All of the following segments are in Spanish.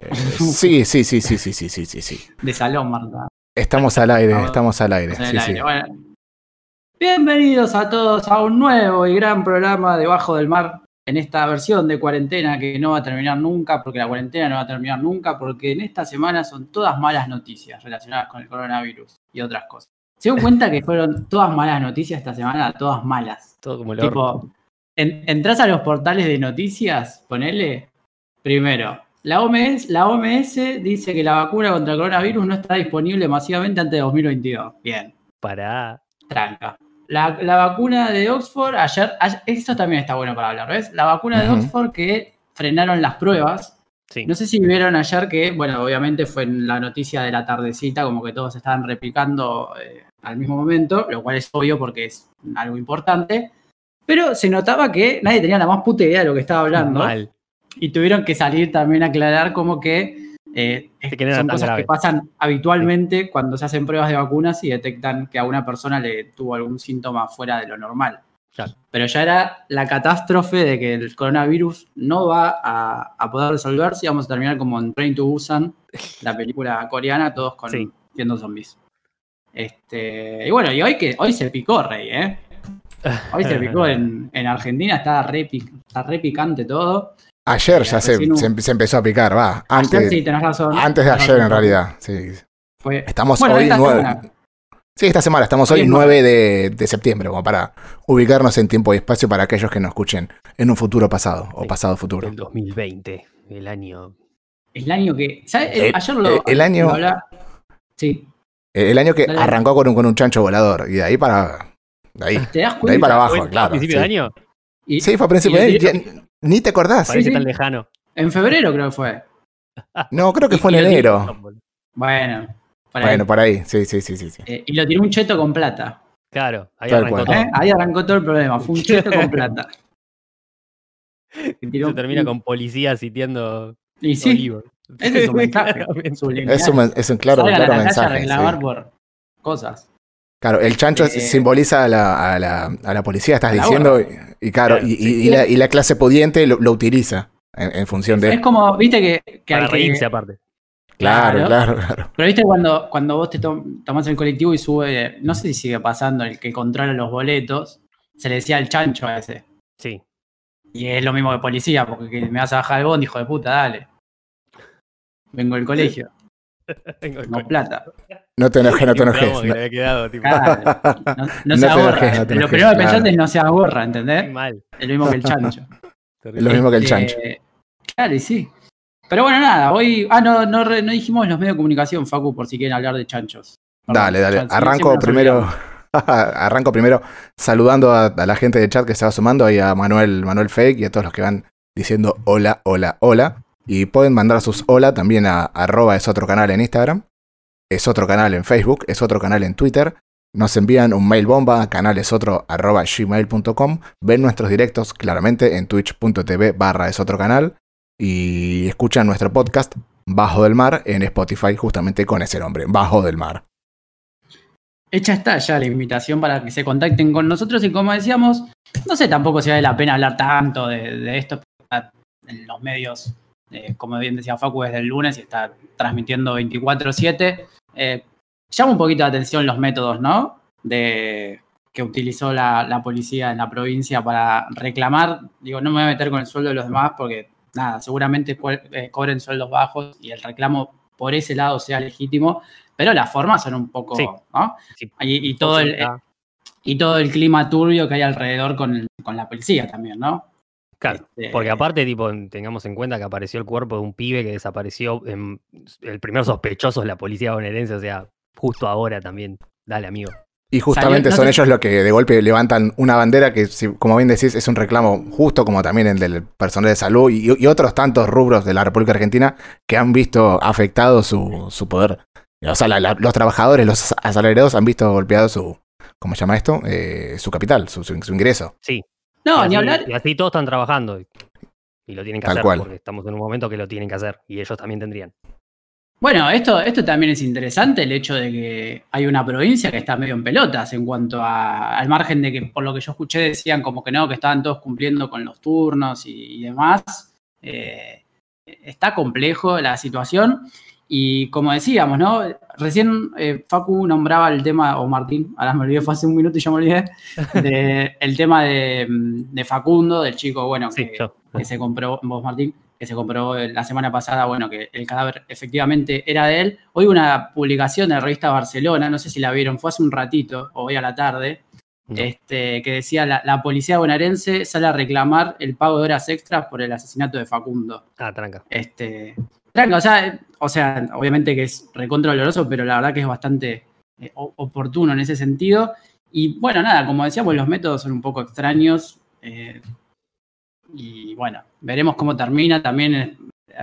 Eh, sí, sí, sí, sí, sí, sí, sí, sí, sí. De salón, Marta. Estamos al aire, estamos al aire. Sí, sí. bienvenidos a todos a un nuevo y gran programa Debajo del Mar en esta versión de cuarentena que no va a terminar nunca, porque la cuarentena no va a terminar nunca, porque en esta semana son todas malas noticias relacionadas con el coronavirus y otras cosas. Se dan cuenta que fueron todas malas noticias esta semana, todas malas. Todo como el tipo, entras a los portales de noticias, ponele, primero, la OMS, la OMS dice que la vacuna contra el coronavirus no está disponible masivamente antes de 2022. Bien. Para. Tranca. La, vacuna de Oxford, ayer, esto también está bueno para hablar, ¿ves? La vacuna de Oxford que frenaron las pruebas. Sí. No sé si vieron ayer que, bueno, obviamente fue en la noticia de la tardecita, como que todos estaban replicando eh, al mismo momento, lo cual es obvio porque es algo importante. Pero se notaba que nadie tenía la más puta idea de lo que estaba hablando. Mal. Y tuvieron que salir también a aclarar como que eh, son cosas que pasan habitualmente cuando se hacen pruebas de vacunas y detectan que a una persona le tuvo algún síntoma fuera de lo normal. Pero ya era la catástrofe de que el coronavirus no va a, poder resolverse y vamos a terminar como en Train to Busan, la película coreana, todos con, siendo zombies. Este, y bueno, y hoy que hoy se picó, Rey, ¿eh? Hoy se picó en, Argentina, está re, está re picante todo. Ayer ya se, se, empezó a picar, va. Antes, sí, tenés razón. Antes de ayer, en realidad. Sí. estamos hoy nueve. Sí, esta semana estamos hoy 9 de, septiembre, como para ubicarnos en tiempo y espacio para aquellos que nos escuchen en un futuro pasado o pasado futuro. El 2020, el año. El año que. ¿Sabes? Eh, ayer lo. El año. sí. El año que arrancó con un, con un chancho volador y de ahí para. De ahí, ¿Te das de ahí para abajo, claro. ¿A principio de año? Sí, fue a principio de año. Ni te acordás. Parece tan lejano. En febrero creo que fue. No, creo que fue en enero. Bueno. Por bueno, por ahí. Sí, sí, sí, sí. Eh, y lo tiró un cheto con plata. Claro, ahí arrancó todo. ¿Eh? Ahí arrancó todo el problema. Fue un cheto con plata. Se termina con policías sitiando y sí, Ese es un mensaje. es, un, es un claro, claro mensaje. A por cosas. Claro, el chancho eh, simboliza a la, a, la, a la, policía, estás diciendo, y, claro, y, la, y, la, clase pudiente lo, utiliza en, función de... Es como, viste que... que Para reírse aparte. Claro, claro, claro, Pero viste cuando, cuando vos te tomás el colectivo y sube, no sé si sigue pasando, el que controla los boletos, se le decía el chancho a ese. Sí. Y es lo mismo que policía, porque me vas a bajar el bondi, hijo de puta, dale. Vengo del colegio. no plata. No te enojes, no te enojes. no, no, se ahorra. Lo primero que pensaste es no se ahorra, ¿entendés? Mal. Es lo mismo que el chancho. Es lo mismo que el este, chancho. Claro, y sí. Pero bueno, nada, hoy. Ah, no, no, no dijimos los medios de comunicación, Facu, por si quieren hablar de chanchos. dale, dale. Arranco primero. Arranco primero saludando a, la gente de chat que se va sumando, ahí a Manuel, Manuel Fake y a todos los que van diciendo hola, hola, hola. Y pueden mandar sus hola también a arroba es otro canal en Instagram, es otro canal en Facebook, es otro canal en Twitter. Nos envían un mail bomba a canalesotro arroba gmail.com. Ven nuestros directos claramente en twitch.tv barra es otro canal. Y escuchan nuestro podcast Bajo del Mar en Spotify justamente con ese nombre, Bajo del Mar. Hecha está ya la invitación para que se contacten con nosotros y como decíamos, no sé tampoco si vale la pena hablar tanto de, de esto en los medios eh, como bien decía Facu, desde el lunes y está transmitiendo 24-7. Eh, llama un poquito la atención los métodos, ¿no? De, que utilizó la, policía en la provincia para reclamar. Digo, no me voy a meter con el sueldo de los demás porque, nada, seguramente eh, cobren sueldos bajos y el reclamo por ese lado sea legítimo, pero las formas son un poco, ¿no? Y, todo el, y todo el clima turbio que hay alrededor con, con la policía también, ¿no? Claro, porque este aparte, tipo, tengamos en cuenta que apareció el cuerpo de un pibe que desapareció. En, el primer sospechoso es la policía bonaerense, o sea, justo ahora también. Dale, amigo. Y justamente son ellos los que de golpe levantan una bandera que, como bien decís, es un reclamo justo como también el del personal de salud y, otros tantos rubros de la República Argentina que han visto afectado su, su poder. O sea, los trabajadores, los asalariados han visto golpeado su, ¿cómo se llama esto? Eh, su capital, su, su, ingreso. Sí, no, ni hablar. Y así todos están trabajando y, lo tienen que hacer porque estamos en un momento que lo tienen que hacer y ellos también tendrían. Bueno, esto, esto también es interesante, el hecho de que hay una provincia que está medio en pelotas en cuanto al margen de que, por lo que yo escuché, decían como que no, que estaban todos cumpliendo con los turnos y, demás. Eh, está complejo la situación. Y como decíamos, ¿no? Recién eh, Facu nombraba el tema, o Martín, ahora me olvidé, fue hace un minuto y ya me olvidé, el tema de, Facundo, del chico, bueno, que, que, se compró, vos Martín, que se compró la semana pasada, bueno, que el cadáver efectivamente era de él. Hoy una publicación de la revista Barcelona, no sé si la vieron, fue hace un ratito, o hoy a la tarde, este, que decía la, la, policía bonaerense sale a reclamar el pago de horas extras por el asesinato de Facundo. Ah, tranca. Este, o sea, o sea, obviamente que es recontra doloroso, pero la verdad que es bastante eh, oportuno en ese sentido. Y bueno, nada, como decíamos, los métodos son un poco extraños. Eh, y bueno, veremos cómo termina también, eh,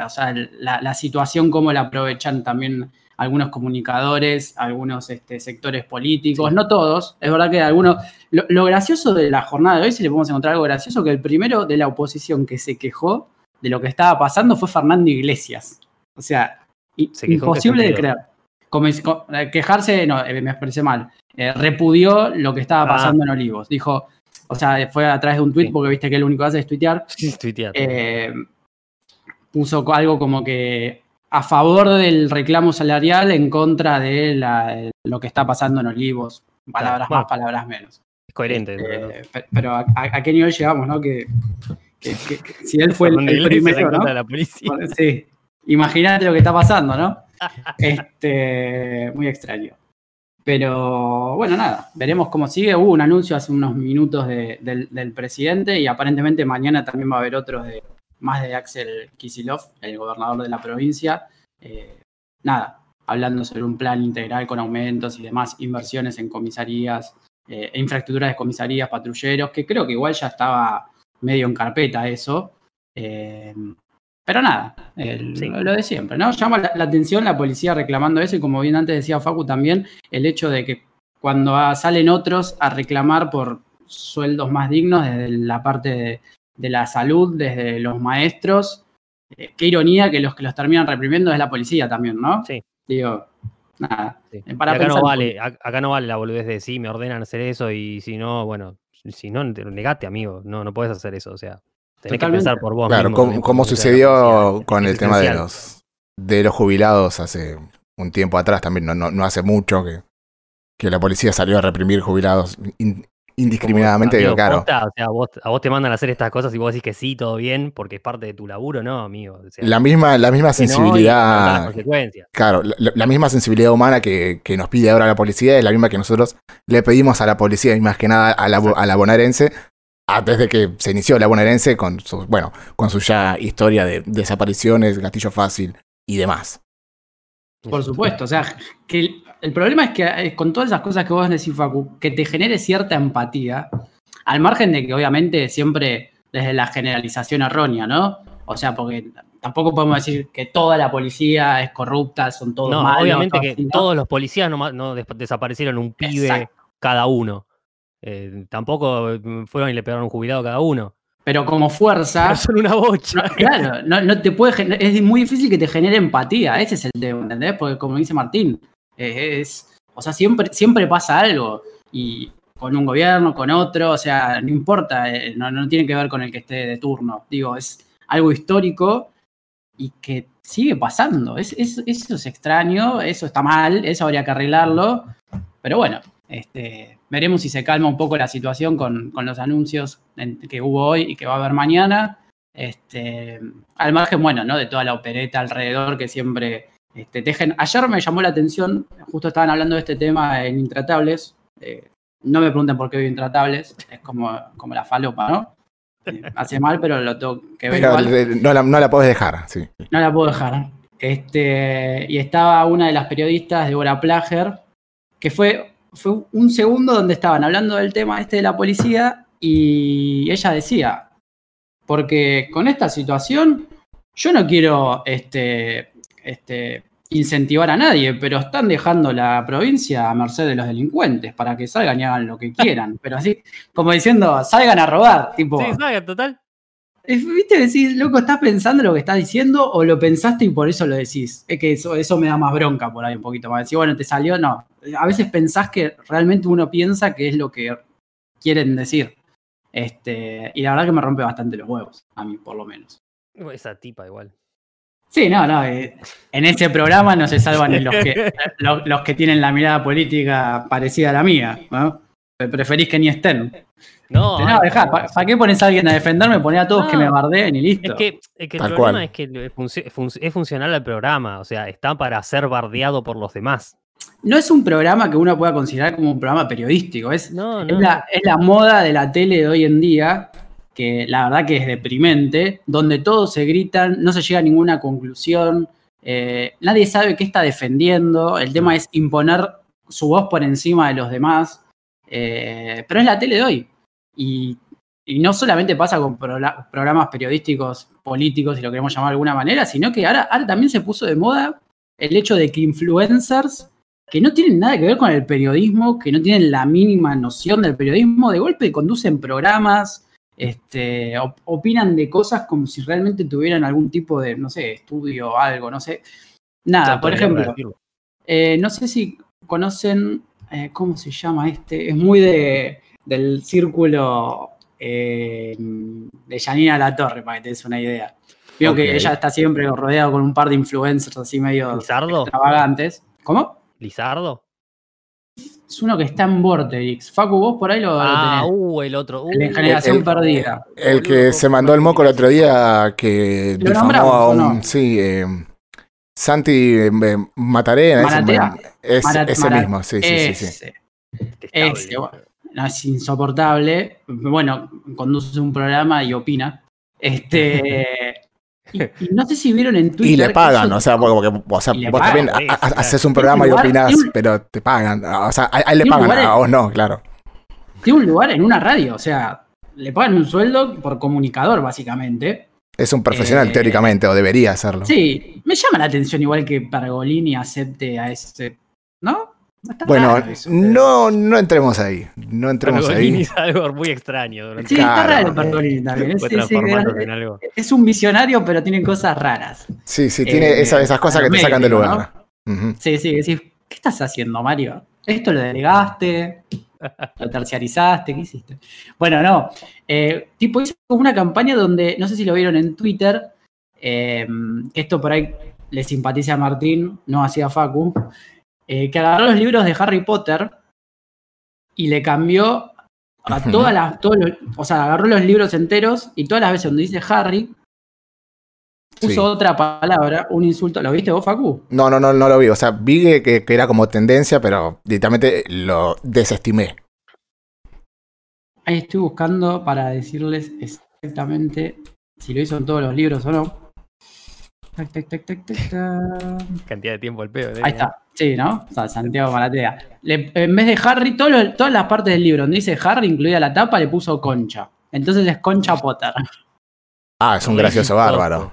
o sea, la, la situación, cómo la aprovechan también algunos comunicadores, algunos este, sectores políticos, no todos, es verdad que algunos... Lo, gracioso de la jornada de hoy, si le podemos encontrar algo gracioso, que el primero de la oposición que se quejó de lo que estaba pasando fue Fernando Iglesias. O sea, imposible de creer. Eh, quejarse, no, eh, me expresé mal. Eh, repudió lo que estaba ah. pasando en Olivos. Dijo, o sea, fue a través de un tweet, porque viste que lo único que hace es tuitear. Sí, tuitear. puso algo como que a favor del reclamo salarial en contra de lo que está pasando en Olivos. Palabras más, palabras menos. Es coherente. Este, pero a, qué nivel llegamos, ¿no? Que, si él fue el, primero, ¿no? La policía. Sí. Imagínate lo que está pasando, ¿no? este, muy extraño. Pero bueno, nada, veremos cómo sigue. Hubo un anuncio hace unos minutos del, del, presidente y aparentemente mañana también va a haber otros de, más de Axel Kisilov, el gobernador de la provincia. Eh, nada, hablando sobre un plan integral con aumentos y demás inversiones en comisarías, eh, e infraestructuras de comisarías, patrulleros, que creo que igual ya estaba medio en carpeta eso. Eh, pero nada, lo de siempre, ¿no? Llama la, atención la policía reclamando eso y como bien antes decía Facu también, el hecho de que cuando salen otros a reclamar por sueldos más dignos desde la parte de, de la salud desde los maestros. Eh, qué ironía que los que los terminan reprimiendo es la policía también, ¿no? Sí. Digo, nada. Eh, acá, no vale, acá no vale la boludez de sí, me ordenan hacer eso y si no, bueno, si no, negate, amigo. No, no puedes hacer eso. O sea, tenés que pensar por vos. Claro, como, sucedió con el tema de los, de los jubilados hace un tiempo atrás también, no, no, hace mucho que, que la policía salió a reprimir jubilados indiscriminadamente, digo, claro. o sea, vos, a vos te mandan a hacer estas cosas y vos decís que sí, todo bien, porque es parte de tu laburo, ¿no, amigo? la misma, la misma sensibilidad. claro, la, misma sensibilidad humana que, nos pide ahora la policía es la misma que nosotros le pedimos a la policía y más que nada a la, a la bonaerense antes de que se inició la bonaerense con su, bueno, con su ya historia de desapariciones, gatillo fácil y demás. Por supuesto, o sea, que el problema es que eh, con todas esas cosas que vos decís, Facu, que te genere cierta empatía, al margen de que obviamente siempre desde la generalización errónea, ¿no? O sea, porque tampoco podemos decir que toda la policía es corrupta, son todos no, Obviamente que todos los policías no, desaparecieron un pibe cada uno. Eh, tampoco mm, fueron y le pegaron un jubilado cada uno. Pero como fuerza. son una bocha. claro, no, te puede es muy difícil que te genere empatía. Ese es el tema, ¿entendés? Porque como dice Martín, es, o sea, siempre, siempre pasa algo. Y con un gobierno, con otro, o sea, no importa, eh, no, tiene que ver con el que esté de turno. Digo, es algo histórico y que sigue pasando. Es, eso es extraño, eso está mal, eso habría que arreglarlo. Pero bueno, este, veremos si se calma un poco la situación con, los anuncios que hubo hoy y que va a haber mañana. Este, al margen, bueno, ¿no? De toda la opereta alrededor que siempre este, ayer me llamó la atención, justo estaban hablando de este tema en Intratables. Eh, no me pregunten por qué veo Intratables, es como, como la falopa, ¿no? Eh, hace mal, pero lo tengo que ver. No, la, no la puedes dejar, sí. No la puedo dejar. Este, y estaba una de las periodistas, Deborah Plager, que fue, fue un segundo donde estaban hablando del tema este de la policía y ella decía, porque con esta situación yo no quiero este, este, incentivar a nadie, pero están dejando la provincia a merced de los delincuentes para que salgan y hagan lo que quieran. Pero así, como diciendo, salgan a robar, tipo. Sí, salgan, total. ¿Viste? Decís, loco, ¿estás pensando lo que estás diciendo o lo pensaste y por eso lo decís? Es que eso, eso me da más bronca por ahí un poquito más. Decir, bueno, te salió, no. A veces pensás que realmente uno piensa que es lo que quieren decir. Este, y la verdad que me rompe bastante los huevos, a mí por lo menos. Esa tipa igual. Sí, no, no. Eh, en ese programa no se salvan los que, los, que tienen la mirada política parecida a la mía. ¿no? Preferís que ni estén. No, no ¿para qué pones a alguien a defenderme? Poné a todos que me bardeen y listo. Es que, el problema es que es funcional al programa, o sea, está para ser bardeado por los demás. No es un programa que uno pueda considerar como un programa periodístico, es, la, es la moda de la tele de hoy en día, que la verdad que es deprimente, donde todos se gritan, no se llega a ninguna conclusión, eh, nadie sabe qué está defendiendo, el tema es imponer su voz por encima de los demás, eh, pero es la tele de hoy. Y, no solamente pasa con programas periodísticos, políticos, si lo queremos llamar de alguna manera, sino que ahora, también se puso de moda el hecho de que influencers que no tienen nada que ver con el periodismo, que no tienen la mínima noción del periodismo, de golpe conducen programas, este, opinan de cosas como si realmente tuvieran algún tipo de, no sé, estudio o algo, no sé. Nada, por ejemplo, eh, no sé si conocen, eh, ¿cómo se llama este? Es muy de, del círculo eh, de Janina La Torre, para que te des una idea. Veo que ella está siempre rodeada con un par de influencers así medio extravagantes. ¿Cómo? ¿Lizardo? Es uno que está en Vortex. Facu, vos por ahí lo, ah, uh, el otro. Uh, la generación perdida. El que se mandó el moco el otro día que difamó a un. Sí, eh, Santi eh, Matarena. Ese, es, ese mismo, sí, sí, sí. sí. Ese, es insoportable. Bueno, conduce un programa y opina. Este. Y, no sé si vieron en Twitter. Y le pagan, o sea, porque, o sea vos también haces un programa y opinás, pero te pagan. O sea, a, él le pagan, a vos no, claro. Tiene un lugar en una radio, o sea, le pagan un sueldo por comunicador, básicamente. Es un profesional, eh, teóricamente, o debería hacerlo. Sí, me llama la atención igual que Pargolini acepte a ese. ¿No? Bueno, no, no entremos ahí. No entremos ahí. es algo muy extraño. Sí, está raro Pergolini también. Es, un visionario, pero tiene cosas raras. Sí, sí, tiene eh, esas, cosas que te sacan del lugar. Sí, sí, decís, ¿qué estás haciendo, Mario? Esto lo delegaste, lo terciarizaste, ¿qué hiciste? Bueno, no. Eh, tipo, hizo una campaña donde, no sé si lo vieron en Twitter, eh, que esto por ahí le simpatiza a Martín, no hacía Facu eh, que agarró los libros de Harry Potter y le cambió a todas las. o sea, agarró los libros enteros y todas las veces donde dice Harry, puso otra palabra, un insulto. ¿Lo viste vos, Facu? No, no, no, no lo vi. O sea, vi que, que era como tendencia, pero directamente lo desestimé. Ahí estoy buscando para decirles exactamente si lo hizo en todos los libros o no. Cantidad de tiempo el pedo. Ahí está. Sí, ¿no? O sea, Santiago Malatea. en vez de Harry, todas las partes del libro donde dice Harry, incluida la tapa, le puso Concha. Entonces es Concha Potter. Ah, es un gracioso bárbaro.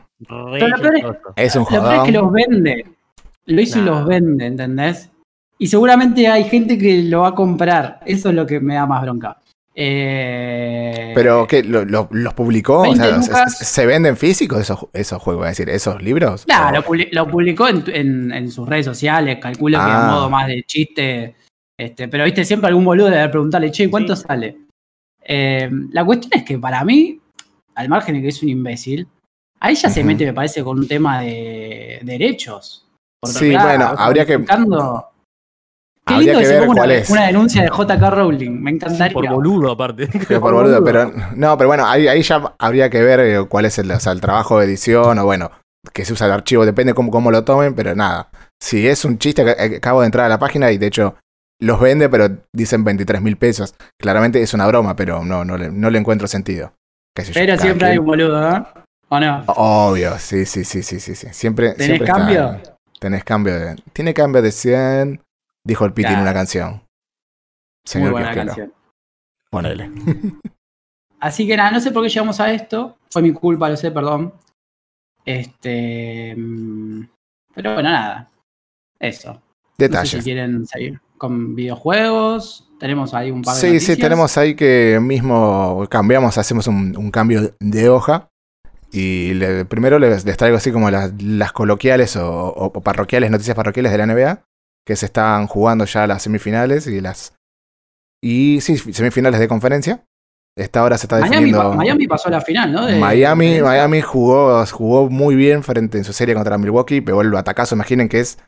es, un. Lo peor es que los vende. Lo hizo y los vende, ¿entendés? Y seguramente hay gente que lo va a comprar. Eso es lo que me da más bronca. Eh, ¿Pero qué? ¿Los publicó? ¿se, venden físicos esos, esos juegos? Es decir, esos libros. Claro, lo, publicó en, sus redes sociales, calculo que a ah. modo más de chiste. Este, pero viste, siempre algún boludo debe preguntarle, che, ¿cuánto sale? Eh, la cuestión es que para mí, al margen de que es un imbécil, ahí ya se mete, me parece, con un tema de derechos. sí, bueno, habría que. Qué lindo que, ver cuál una, es. Una denuncia de JK Rowling, me encantaría. por boludo, aparte. por boludo, pero no, pero bueno, ahí, ya habría que ver eh, cuál es el, el trabajo de edición o bueno, que se usa el archivo, depende cómo, cómo lo tomen, pero nada. Si es un chiste, eh, acabo de entrar a la página y de hecho los vende, pero dicen 23 mil pesos. Claramente es una broma, pero no, no, le, no le encuentro sentido. Pero siempre hay un boludo, ¿no? ¿O no? Obvio, sí, sí, sí, sí, sí. Siempre, ¿Tenés cambio? tenés cambio de. Tiene cambio de 100. Dijo el Piti en una canción. Señor Muy buena canción. Ponele. Así que nada, no sé por qué llegamos a esto. Fue mi culpa, lo sé, perdón. Este. Mm, pero bueno, nada. Eso. Detalles. si quieren seguir con videojuegos. Tenemos ahí un par de. Sí, sí, tenemos ahí que mismo cambiamos, hacemos un, cambio de hoja. Y primero les, traigo así como las, coloquiales o, parroquiales, noticias parroquiales de la NBA que se están jugando ya las semifinales y las. Y sí, semifinales de conferencia. Esta hora se está definiendo. Miami, pasó a la final, ¿no? Miami, Miami jugó, jugó muy bien frente en su serie contra Milwaukee, pegó el atacazo. Imaginen que es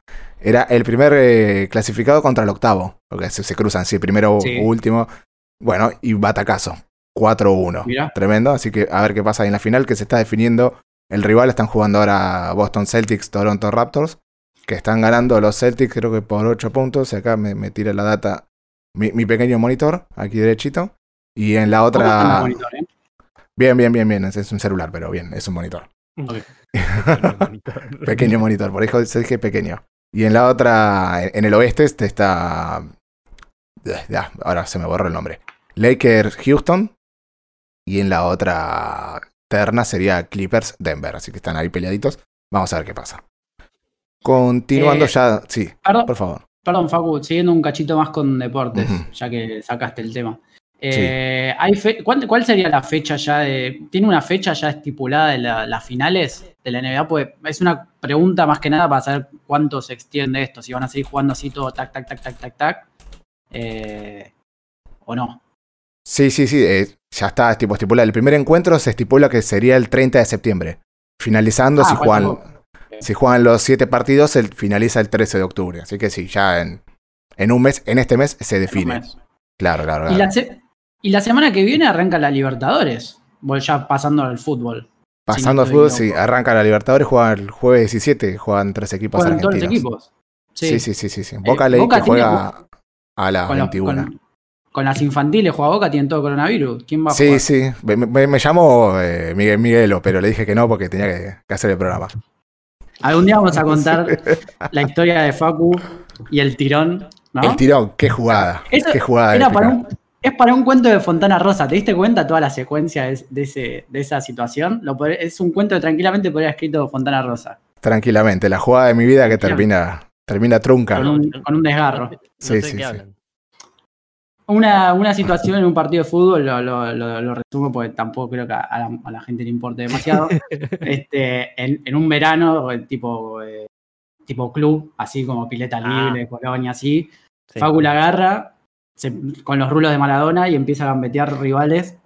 era el primer eh, clasificado contra el octavo. Porque se, cruzan, sí, primero o último. Bueno, y batacazo. 4-1. Tremendo. Así que a ver qué pasa en la final que se está definiendo. El rival están jugando ahora Boston Celtics, Toronto Raptors. Que están ganando los Celtics, creo que por 8 puntos. Acá me, tira la data mi, pequeño monitor, aquí derechito. Y en la otra. Eh? Bien, bien, bien, bien. Es, un celular, pero bien, es un monitor. pequeño monitor, por eso se dije pequeño. Y en la otra, en el oeste, este está. Ya, ahora se me borró el nombre. Lakers Houston. Y en la otra terna sería Clippers Denver. Así que están ahí peleaditos. Vamos a ver qué pasa. Continuando eh, ya. Sí, por favor. Perdón, Facu, siguiendo un cachito más con deportes, ya que sacaste el tema. Eh, ¿cuál, sería la fecha ya de. ¿Tiene una fecha ya estipulada de las finales de la NBA? Pues es una pregunta más que nada para saber cuánto se extiende esto, si van a seguir jugando así todo tac, tac, tac, tac, tac, tac. Eh, ¿O no? Sí, sí, sí, eh, ya está tipo, estipulado. El primer encuentro se estipula que sería el 30 de septiembre. Finalizando, ah, si, juegan, si juegan los siete partidos, el, finaliza el 13 de octubre. Así que sí, ya en, en un mes, en este mes se define. Claro, claro, claro. Y la semana que viene arranca la Libertadores. Voy ya pasando al fútbol. Pasando al fútbol, sí. Arranca la Libertadores, juega el jueves 17, juegan tres equipos juegan argentinos. todos los equipos. Sí, sí, sí, sí. sí. Boca eh, que juega a las 21. con, las infantiles juega Boca, tienen todo coronavirus. ¿Quién va a sí, Sí, sí. Me, llamo eh, Miguel Miguelo, pero le dije que no porque tenía que, hacer el programa. Algún día vamos a contar la historia de Facu y el tirón. ¿no? El tirón, qué jugada. qué jugada. Era para un, es para un cuento de Fontana Rosa. ¿Te diste cuenta toda la secuencia de, ese, de esa situación? es un cuento que tranquilamente podría haber escrito Fontana Rosa. Tranquilamente, la jugada de mi vida que termina, termina trunca. Con un, desgarro. sí, sí, sí. Una, situación en un partido de fútbol, lo, resumo porque tampoco creo que a la, gente le importe demasiado. este, en, un verano, tipo, eh, tipo club, así como pileta ah. libre, colonia, así, sí. Facu la agarra, con los rulos de Maradona y empieza a gambetear rivales.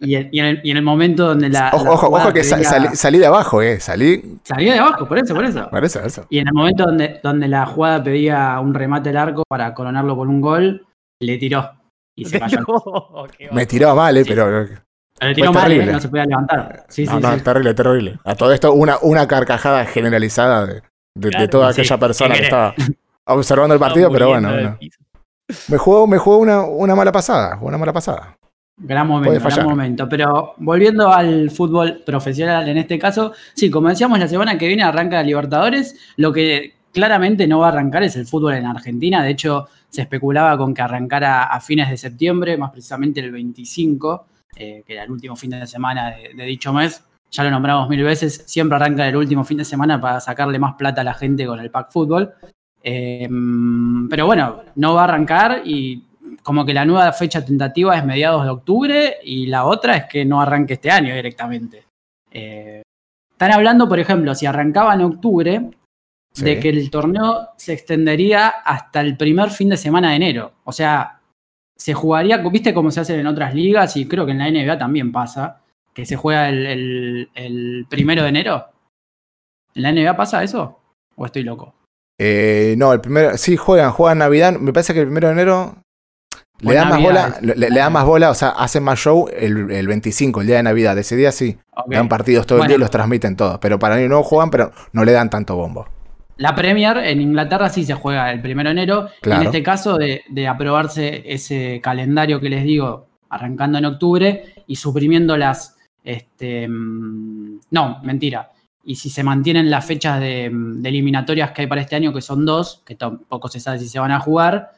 Y, en, el, momento donde la. Ojo, ojo, que salí, de abajo, ¿eh? Salí. Salí de abajo, por eso, por eso. Por eso, eso. Y en el momento donde, donde la jugada pedía un remate al arco para coronarlo con un gol, le tiró. Y se cayó. Me tiró mal, ¿eh? Pero. Le tiró mal, ¿eh? no se podía levantar. Sí, no, sí, no, terrible, terrible. A todo esto, una, una carcajada generalizada de, de, toda aquella persona que estaba observando el partido, pero bueno. bueno. Me jugó, me jugó una, una mala pasada, una mala pasada. Gran momento, gran momento. Pero volviendo al fútbol profesional en este caso, sí, como decíamos, la semana que viene arranca la Libertadores. Lo que claramente no va a arrancar es el fútbol en Argentina. De hecho, se especulaba con que arrancara a fines de septiembre, más precisamente el 25, eh, que era el último fin de semana de, dicho mes. Ya lo nombramos mil veces, siempre arranca el último fin de semana para sacarle más plata a la gente con el pack fútbol. Em, pero bueno, no va a arrancar y como que la nueva fecha tentativa es mediados de octubre y la otra es que no arranque este año directamente. Eh, están hablando, por ejemplo, si arrancaba en octubre, de que el torneo se extendería hasta el primer fin de semana de enero. O sea, se jugaría, viste cómo se hace en otras ligas y creo que en la NBA también pasa, que se juega el, el primero de enero. ¿En la NBA pasa eso? ¿O estoy loco? Eh, no, el primero, sí juegan, juegan Navidad. Me parece que el primero de enero le da más bola, le, da más bola, o sea, hacen más show el, 25, el día de Navidad. Ese día sí, dan partidos todo el día y los transmiten todos. Pero para mí no juegan, pero no le dan tanto bombo. La Premier en Inglaterra sí se juega el primero de enero. En este caso, de, de, aprobarse ese calendario que les digo, arrancando en octubre y suprimiendo las. Este, mm, no, mentira y si se mantienen las fechas de, eliminatorias que hay para este año, que son dos, que tampoco se sabe si se van a jugar,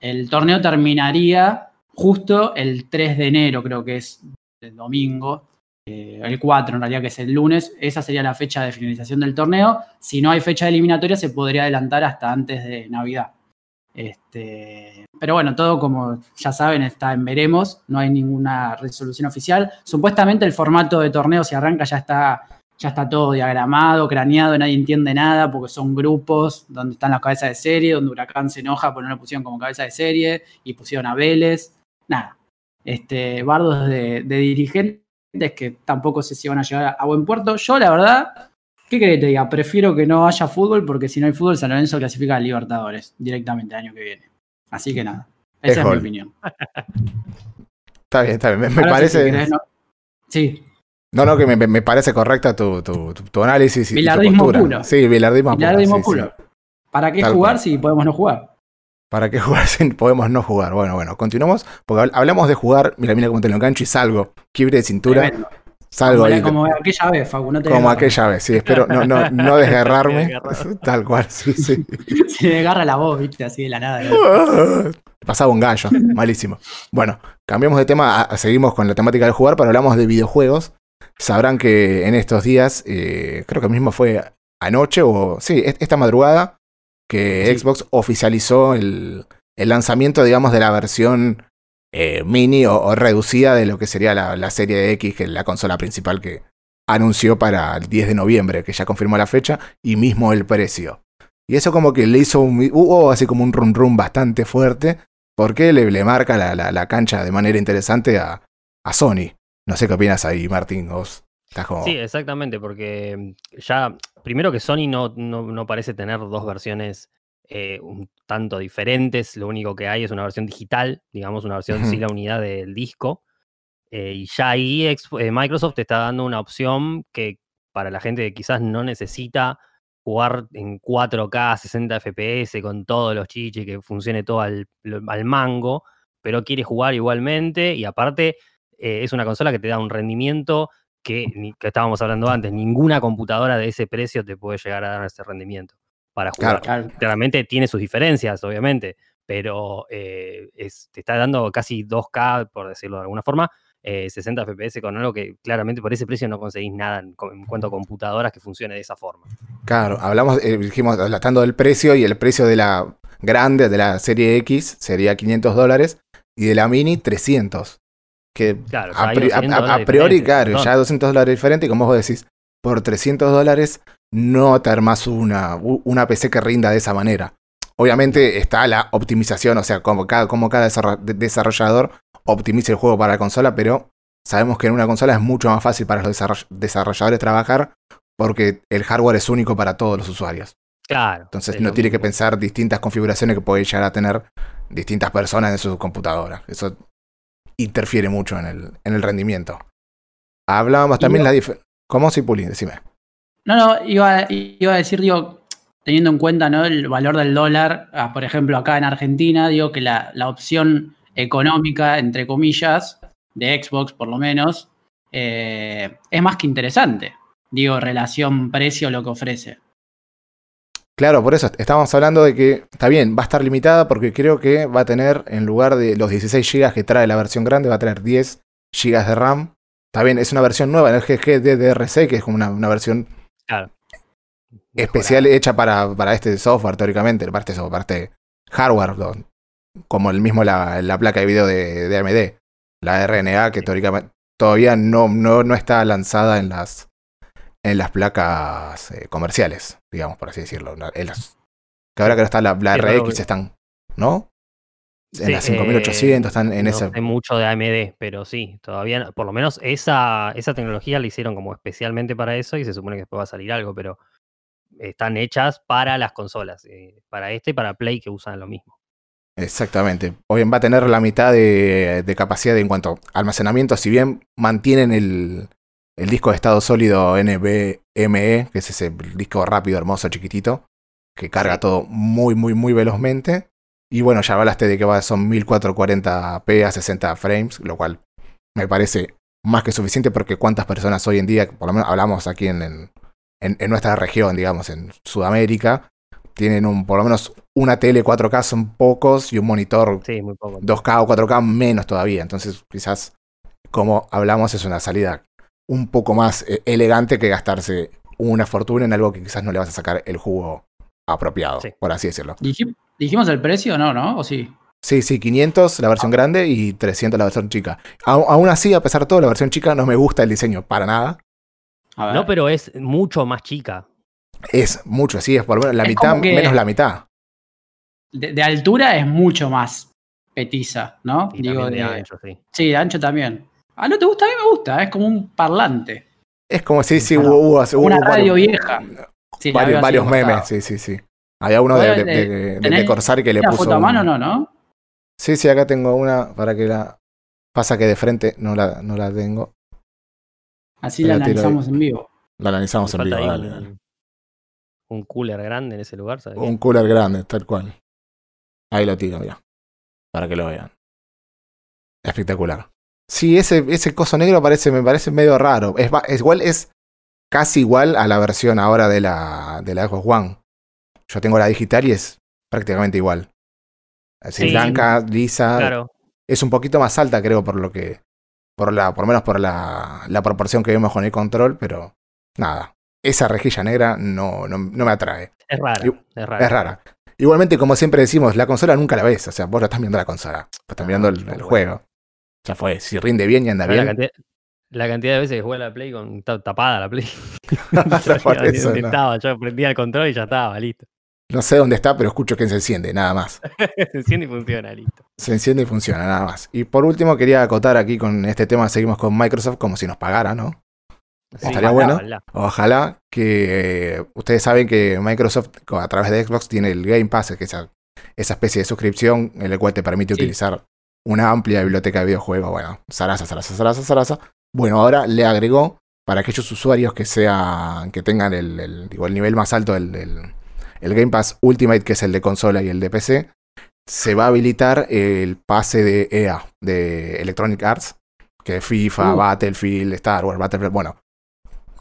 el torneo terminaría justo el 3 de enero, creo que es el domingo, eh, el 4 en realidad, que es el lunes. Esa sería la fecha de finalización del torneo. Si no hay fecha de eliminatoria, se podría adelantar hasta antes de Navidad. Este, pero bueno, todo como ya saben está en veremos, no hay ninguna resolución oficial. Supuestamente el formato de torneo, si arranca, ya está ya está todo diagramado, craneado, nadie entiende nada porque son grupos donde están las cabezas de serie, donde Huracán se enoja porque no lo pusieron como cabeza de serie y pusieron a Vélez. Nada. este, bardos de, dirigentes que tampoco sé si van a llegar a, buen puerto. Yo, la verdad, ¿qué querés que te diga? Prefiero que no haya fútbol porque si no hay fútbol, San Lorenzo clasifica a Libertadores directamente el año que viene. Así que nada, esa es, mi opinión. Está bien, está bien. Me, parece. Sí. No, no, que me, parece correcta tu, tu, tu, análisis y tu postura. Puro. Sí, bilardismo, bilardismo puro. ¿Para qué jugar si podemos no jugar? ¿Para qué jugar si podemos no jugar? Bueno, bueno, continuamos. Porque hablamos de jugar. Mira, mira cómo te lo engancho y salgo. Quiebre de cintura. Salgo como, ahí. Como aquella vez, Facu, no te Como aquella vez, sí. Espero no, no, no desgarrarme. Tal cual, sí, sí. Se me agarra la voz, viste, así de la nada. Pasaba un gallo, malísimo. Bueno, cambiamos de tema, seguimos con la temática del jugar, pero hablamos de videojuegos. Sabrán que en estos días, eh, creo que mismo fue anoche o sí, esta madrugada, que Xbox oficializó el, el, lanzamiento, digamos, de la versión eh, mini o, reducida de lo que sería la, serie de X, que es la consola principal que anunció para el 10 de noviembre, que ya confirmó la fecha y mismo el precio. Y eso como que le hizo un, hubo así como un run run bastante fuerte, porque le, le marca la, la, cancha de manera interesante a, a Sony. No sé qué opinas ahí, Martín. Vos Sí, exactamente, porque mm, ya, primero que Sony no, no, parece tener dos versiones eh, un tanto diferentes, lo único que hay es una versión digital, digamos, una versión sin la unidad del disco. Eh, y ya ahí eh, Microsoft te está dando una opción que para la gente que quizás no necesita jugar en 4K, 60 FPS, con todos los chiches, que funcione todo al, al mango, pero quiere jugar igualmente y aparte es una consola que te da un rendimiento que, que estábamos hablando antes, ninguna computadora de ese precio te puede llegar a dar ese rendimiento para jugar. Claramente tiene sus diferencias, obviamente, pero eh, te está dando casi 2K, por decirlo de alguna forma, 60 eh, FPS con algo que claramente por ese precio no conseguís nada en, cuanto a computadoras que funcione de esa forma. Claro, hablamos, eh, dijimos, hablando del precio y el precio de la grande, de la serie X, sería 500 dólares y de la mini 300. Que a, priori, claro, ya 200 dólares diferente y como vos decís, por 300 dólares no te armas una, una PC que rinda de esa manera. Obviamente está la optimización, o sea, como cada, como cada desarrollador optimiza el juego para la consola, pero sabemos que en una consola es mucho más fácil para los desarrolladores trabajar porque el hardware es único para todos los usuarios. Claro. Entonces no tiene que pensar distintas configuraciones que pueden llegar a tener distintas personas en su computadora. Eso interfiere mucho en el, en el rendimiento. Hablábamos también la diferencia. ¿Cómo si Puli? Decime. No, no, iba, iba, a decir, digo, teniendo en cuenta ¿no? el valor del dólar, ah, por ejemplo, acá en Argentina, digo que la, la, opción económica, entre comillas, de Xbox por lo menos, eh, es más que interesante. Digo, relación precio lo que ofrece. Claro, por eso estábamos hablando de que está bien, va a estar limitada porque creo que va a tener, en lugar de los 16 GB que trae la versión grande, va a tener 10 GB de RAM. Está bien, es una versión nueva, el GG DDRC, que es como una, versión especial hecha para, para, este software, teóricamente, para este software, para este hardware, como el mismo la, placa de video de, AMD, la RNA, que teóricamente todavía no, no, no está lanzada en las en las placas eh, comerciales, digamos, por así decirlo. En las, que ahora que está la, RX están, ¿no? En las 5800 eh, están en no ese. Hay mucho de AMD, pero sí, todavía, por lo menos esa, esa tecnología la hicieron como especialmente para eso y se supone que después va a salir algo, pero están hechas para las consolas, eh, para este y para Play que usan lo mismo. Exactamente. Hoy va a tener la mitad de, de, capacidad en cuanto a almacenamiento, si bien mantienen el, el disco de estado sólido NVMe, que es ese disco rápido, hermoso, chiquitito, que carga todo muy, muy, muy velozmente. Y bueno, ya hablaste de que va, son 1440p a 60 frames, lo cual me parece más que suficiente porque cuántas personas hoy en día, por lo menos hablamos aquí en, en, nuestra región, digamos, en Sudamérica, tienen un, por lo menos una tele 4K son pocos y un monitor 2K o 4K menos todavía. Entonces, quizás, como hablamos, es una salida un poco más eh, elegante que gastarse una fortuna en algo que quizás no le vas a sacar el jugo apropiado, por así decirlo. ¿Dijimos el precio no, no? ¿O sí? Sí, sí, 500 la versión grande y 300 la versión chica. aún así, a pesar de todo, la versión chica no me gusta el diseño para nada. No, pero es mucho más chica. Es mucho, sí, es por lo menos la mitad, menos la mitad. De, altura es mucho más petiza, ¿no? Digo de, ancho, sí. Sí, de ancho también. Ah, ¿no te gusta? A mí me gusta, es como un parlante. Es como si sí, hubo, Una radio vieja. varios, memes, sí, sí, sí. Había uno de, de, de, Corsari que le puso. foto a mano no, no? Sí, sí, acá tengo una para que la. Pasa que de frente no la, no la tengo. Así la analizamos en vivo. La analizamos en vivo, dale, Un cooler grande en ese lugar, ¿sabes? Un cooler grande, tal cual. Ahí lo tiro, mira. Para que lo vean. Espectacular. Sí, ese, ese coso negro parece, me parece medio raro. Es, es, igual, es casi igual a la versión ahora de la, de la Xbox One. Yo tengo la digital y es prácticamente igual. Así blanca, lisa. Es un poquito más alta, creo, por lo que. Por la, por lo menos por la, la proporción que vemos con el control, pero nada. Esa rejilla negra no, no, me atrae. Es rara. es rara. Es rara. Igualmente, como siempre decimos, la consola nunca la ves. O sea, vos no estás viendo la consola. Estás mirando el, juego. Ya fue. Si rinde bien y anda bien. La cantidad, de veces que juega la Play con tapada la Play. yo, yo prendía el control y ya estaba, listo. No sé dónde está, pero escucho que se enciende, nada más. se enciende y funciona, listo. Se enciende y funciona, nada más. Y por último, quería acotar aquí con este tema, seguimos con Microsoft como si nos pagara, ¿no? Estaría bueno. Ojalá, que eh, ustedes saben que Microsoft a través de Xbox tiene el Game Pass, que es esa, especie de suscripción en el cual te permite utilizar una amplia biblioteca de videojuegos. Bueno, zaraza, zaraza, zaraza, zaraza. Bueno, ahora le agregó para aquellos usuarios que sean, que tengan el, el nivel más alto del el Game Pass Ultimate, que es el de consola y el de PC, se va a habilitar el pase de EA, de Electronic Arts, que FIFA, uh. Battlefield, Star Wars, Battlefield, bueno,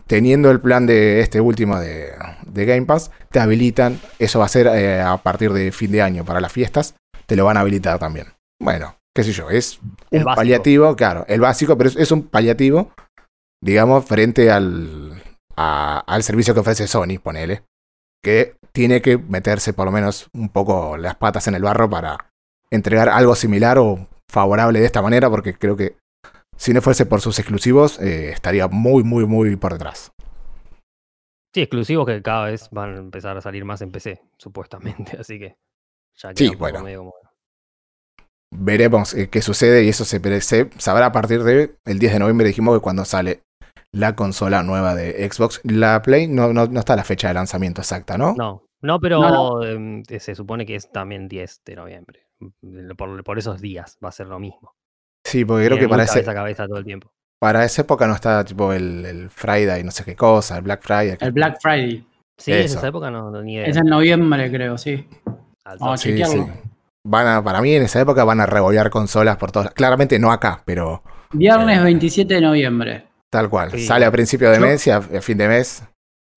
teniendo el plan de este último de, Game Pass, te habilitan, eso va a ser eh, a partir de fin de año para las fiestas, te lo van a habilitar también. Bueno, qué sé yo, es un paliativo, claro, el básico, pero es, un paliativo, digamos, frente al, al servicio que ofrece Sony, ponele, que tiene que meterse por lo menos un poco las patas en el barro para entregar algo similar o favorable de esta manera, porque creo que si no fuese por sus exclusivos, eh, estaría muy, muy, muy por detrás. Sí, exclusivos que cada vez van a empezar a salir más en PC, supuestamente, así que ya sí, bueno. Veremos eh, qué sucede y eso se, se, sabrá a partir del 10 de noviembre, dijimos que cuando sale la consola nueva de Xbox. La Play no, no, no está la fecha de lanzamiento exacta, ¿no? No, no, pero em, se supone que es también 10 de noviembre. Por, esos días va a ser lo mismo. Sí, porque creo que para ese, cabeza todo el tiempo. Para esa época no está tipo el, el, Friday, no sé qué cosa, el Black Friday. El Black Friday. Sí, en esa época no, ni idea. Es en noviembre, creo, sí. Vamos sí, sí. Van a, para mí en esa época van a revolver consolas por todas. Claramente no acá, pero. Viernes 27 de noviembre. Tal cual. Sale a principio de mes y a, fin de mes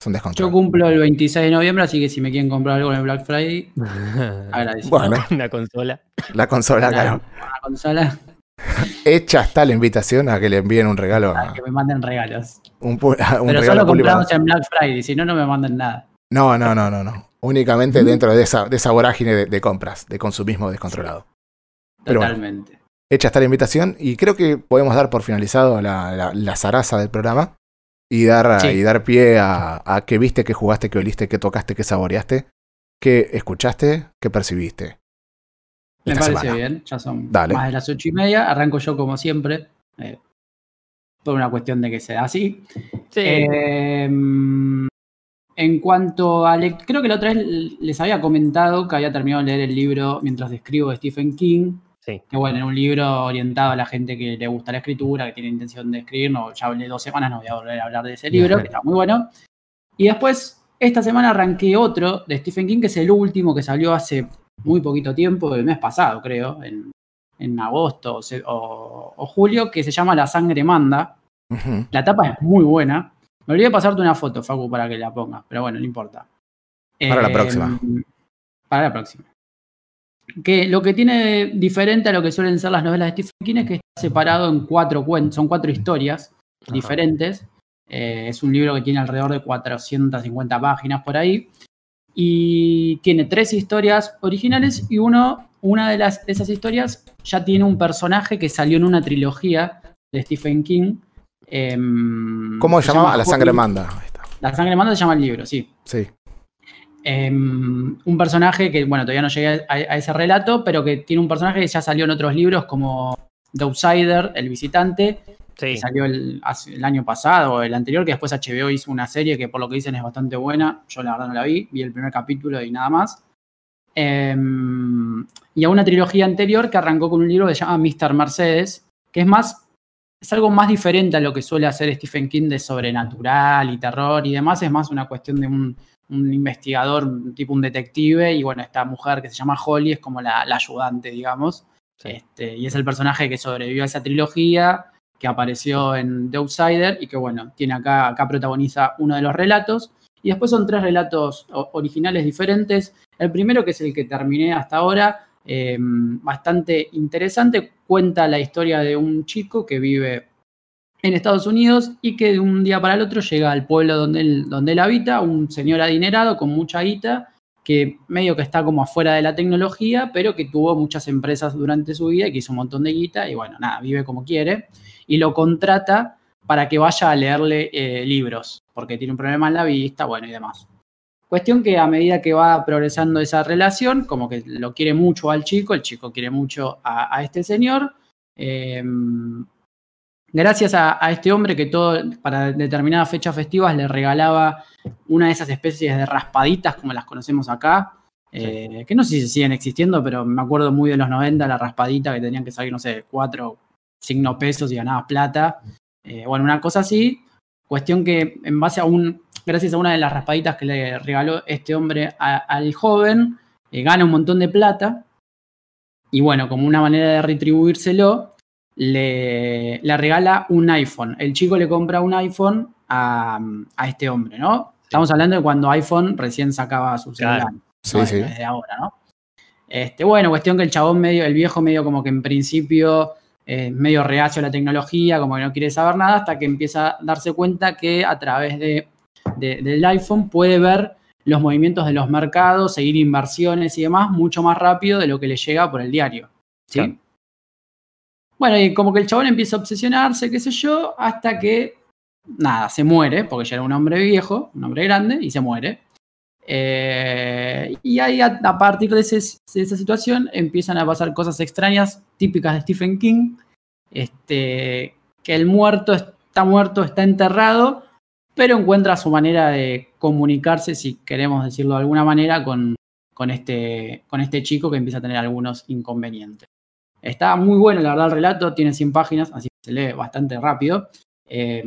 son descontos. Yo cumplo el 26 de noviembre, así que si me quieren comprar algo en el Black Friday, agradecido. Bueno, la consola. La consola, claro. La consola. Hecha está la invitación a que le envíen un regalo. A que me manden regalos. Un, Pero solo compramos en Black Friday, si no, no me manden nada. No, no, no, no, no. Únicamente dentro de esa, de esa vorágine de, compras, de consumismo descontrolado. Totalmente hecha está la invitación y creo que podemos dar por finalizado la, la, zaraza del programa y dar, y dar pie a, a qué viste, qué jugaste, qué oliste, qué tocaste, qué saboreaste, qué escuchaste, qué percibiste. Me parece bien, ya son más de las ocho y media. Arranco yo como siempre, eh, por una cuestión de que sea así. Em, en cuanto a. Creo que la otra vez les había comentado que había terminado de leer el libro mientras describo de Stephen King. Que bueno, en un libro orientado a la gente que le gusta la escritura, que tiene intención de escribir, no, ya hablé dos semanas, no voy a volver a hablar de ese libro, que está muy bueno. Y después, esta semana arranqué otro de Stephen King, que es el último que salió hace muy poquito tiempo, el mes pasado, creo, en, agosto o, julio, que se llama La sangre manda. La tapa es muy buena. Me olvidé pasarte una foto, Facu, para que la ponga, pero bueno, no importa. Para la próxima. Em, para la próxima que lo que tiene diferente a lo que suelen ser las novelas de Stephen King es que está separado en cuatro cuentos, son cuatro historias diferentes. Eh, es un libro que tiene alrededor de 450 páginas por ahí. Y tiene tres historias originales y uno, una de, las, esas historias ya tiene un personaje que salió en una trilogía de Stephen King. Em, ¿Cómo se, llamaba? La sangre manda. La sangre manda se llama el libro, sí. Sí. Em, un personaje que, bueno, todavía no llegué a, ese relato, pero que tiene un personaje que ya salió en otros libros como The Outsider, El Visitante, que salió el, año pasado o el anterior, que después HBO hizo una serie que por lo que dicen es bastante buena. Yo la verdad no la vi, vi el primer capítulo y nada más. Em, y a una trilogía anterior que arrancó con un libro que se llama Mr. Mercedes, que es más, es algo más diferente a lo que suele hacer Stephen King de sobrenatural y terror y demás. Es más una cuestión de un, investigador, tipo un detective, y bueno, esta mujer que se llama Holly es como la, ayudante, digamos. Este, y es el personaje que sobrevivió a esa trilogía que apareció en The Outsider y que, bueno, tiene acá, acá protagoniza uno de los relatos. Y después son tres relatos originales diferentes. El primero, que es el que terminé hasta ahora, em, bastante interesante, cuenta la historia de un chico que vive en Estados Unidos y que de un día para el otro llega al pueblo donde él, donde él habita, un señor adinerado con mucha guita, que medio que está como afuera de la tecnología, pero que tuvo muchas empresas durante su vida y que hizo un montón de guita y bueno, nada, vive como quiere y lo contrata para que vaya a leerle eh, libros, porque tiene un problema en la vista, bueno, y demás. Cuestión que a medida que va progresando esa relación, como que lo quiere mucho al chico, el chico quiere mucho a, este señor. Em, gracias a, este hombre que todo, para determinadas fechas festivas le regalaba una de esas especies de raspaditas como las conocemos acá, eh, que no sé si siguen existiendo, pero me acuerdo muy de los 90, la raspadita que tenían que salir, no sé, cuatro signo pesos y ganabas plata. Eh, bueno, una cosa así. Cuestión que en base a un, gracias a una de las raspaditas que le regaló este hombre al joven, eh, gana un montón de plata. Y bueno, como una manera de retribuírselo, le, le, regala un iPhone. El chico le compra un iPhone a, este hombre, ¿no? Estamos hablando de cuando iPhone recién sacaba su celular. Sí, sí. Desde ahora, ¿no? Este, bueno, cuestión que el chabón medio, el viejo medio como que en principio medio reacio a la tecnología, como que no quiere saber nada, hasta que empieza a darse cuenta que a través de, del iPhone puede ver los movimientos de los mercados, seguir inversiones y demás mucho más rápido de lo que le llega por el diario. ¿sí? Bueno, y como que el chabón empieza a obsesionarse, qué sé yo, hasta que, nada, se muere, porque ya era un hombre viejo, un hombre grande, y se muere. Eh, y ahí a, partir de, esa situación empiezan a pasar cosas extrañas típicas de Stephen King. Este, que el muerto está muerto, está enterrado, pero encuentra su manera de comunicarse, si queremos decirlo de alguna manera, este, con este chico que empieza a tener algunos inconvenientes. Está muy bueno, la verdad, el relato, tiene 100 páginas, así que se lee bastante rápido. Eh,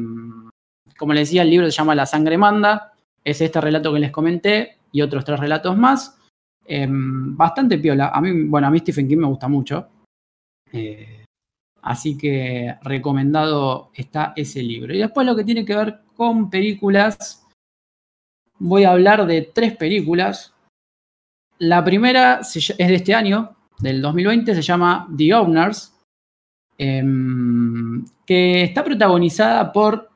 como les decía, el libro se llama La sangre manda, es este relato que les comenté y otros tres relatos más. Em, bastante piola. A mí, bueno, a mí Stephen King me gusta mucho. Eh, así que recomendado está ese libro. Y después lo que tiene que ver con películas, voy a hablar de tres películas. La primera es de este año, del 2020, se llama The Owners, em, que está protagonizada por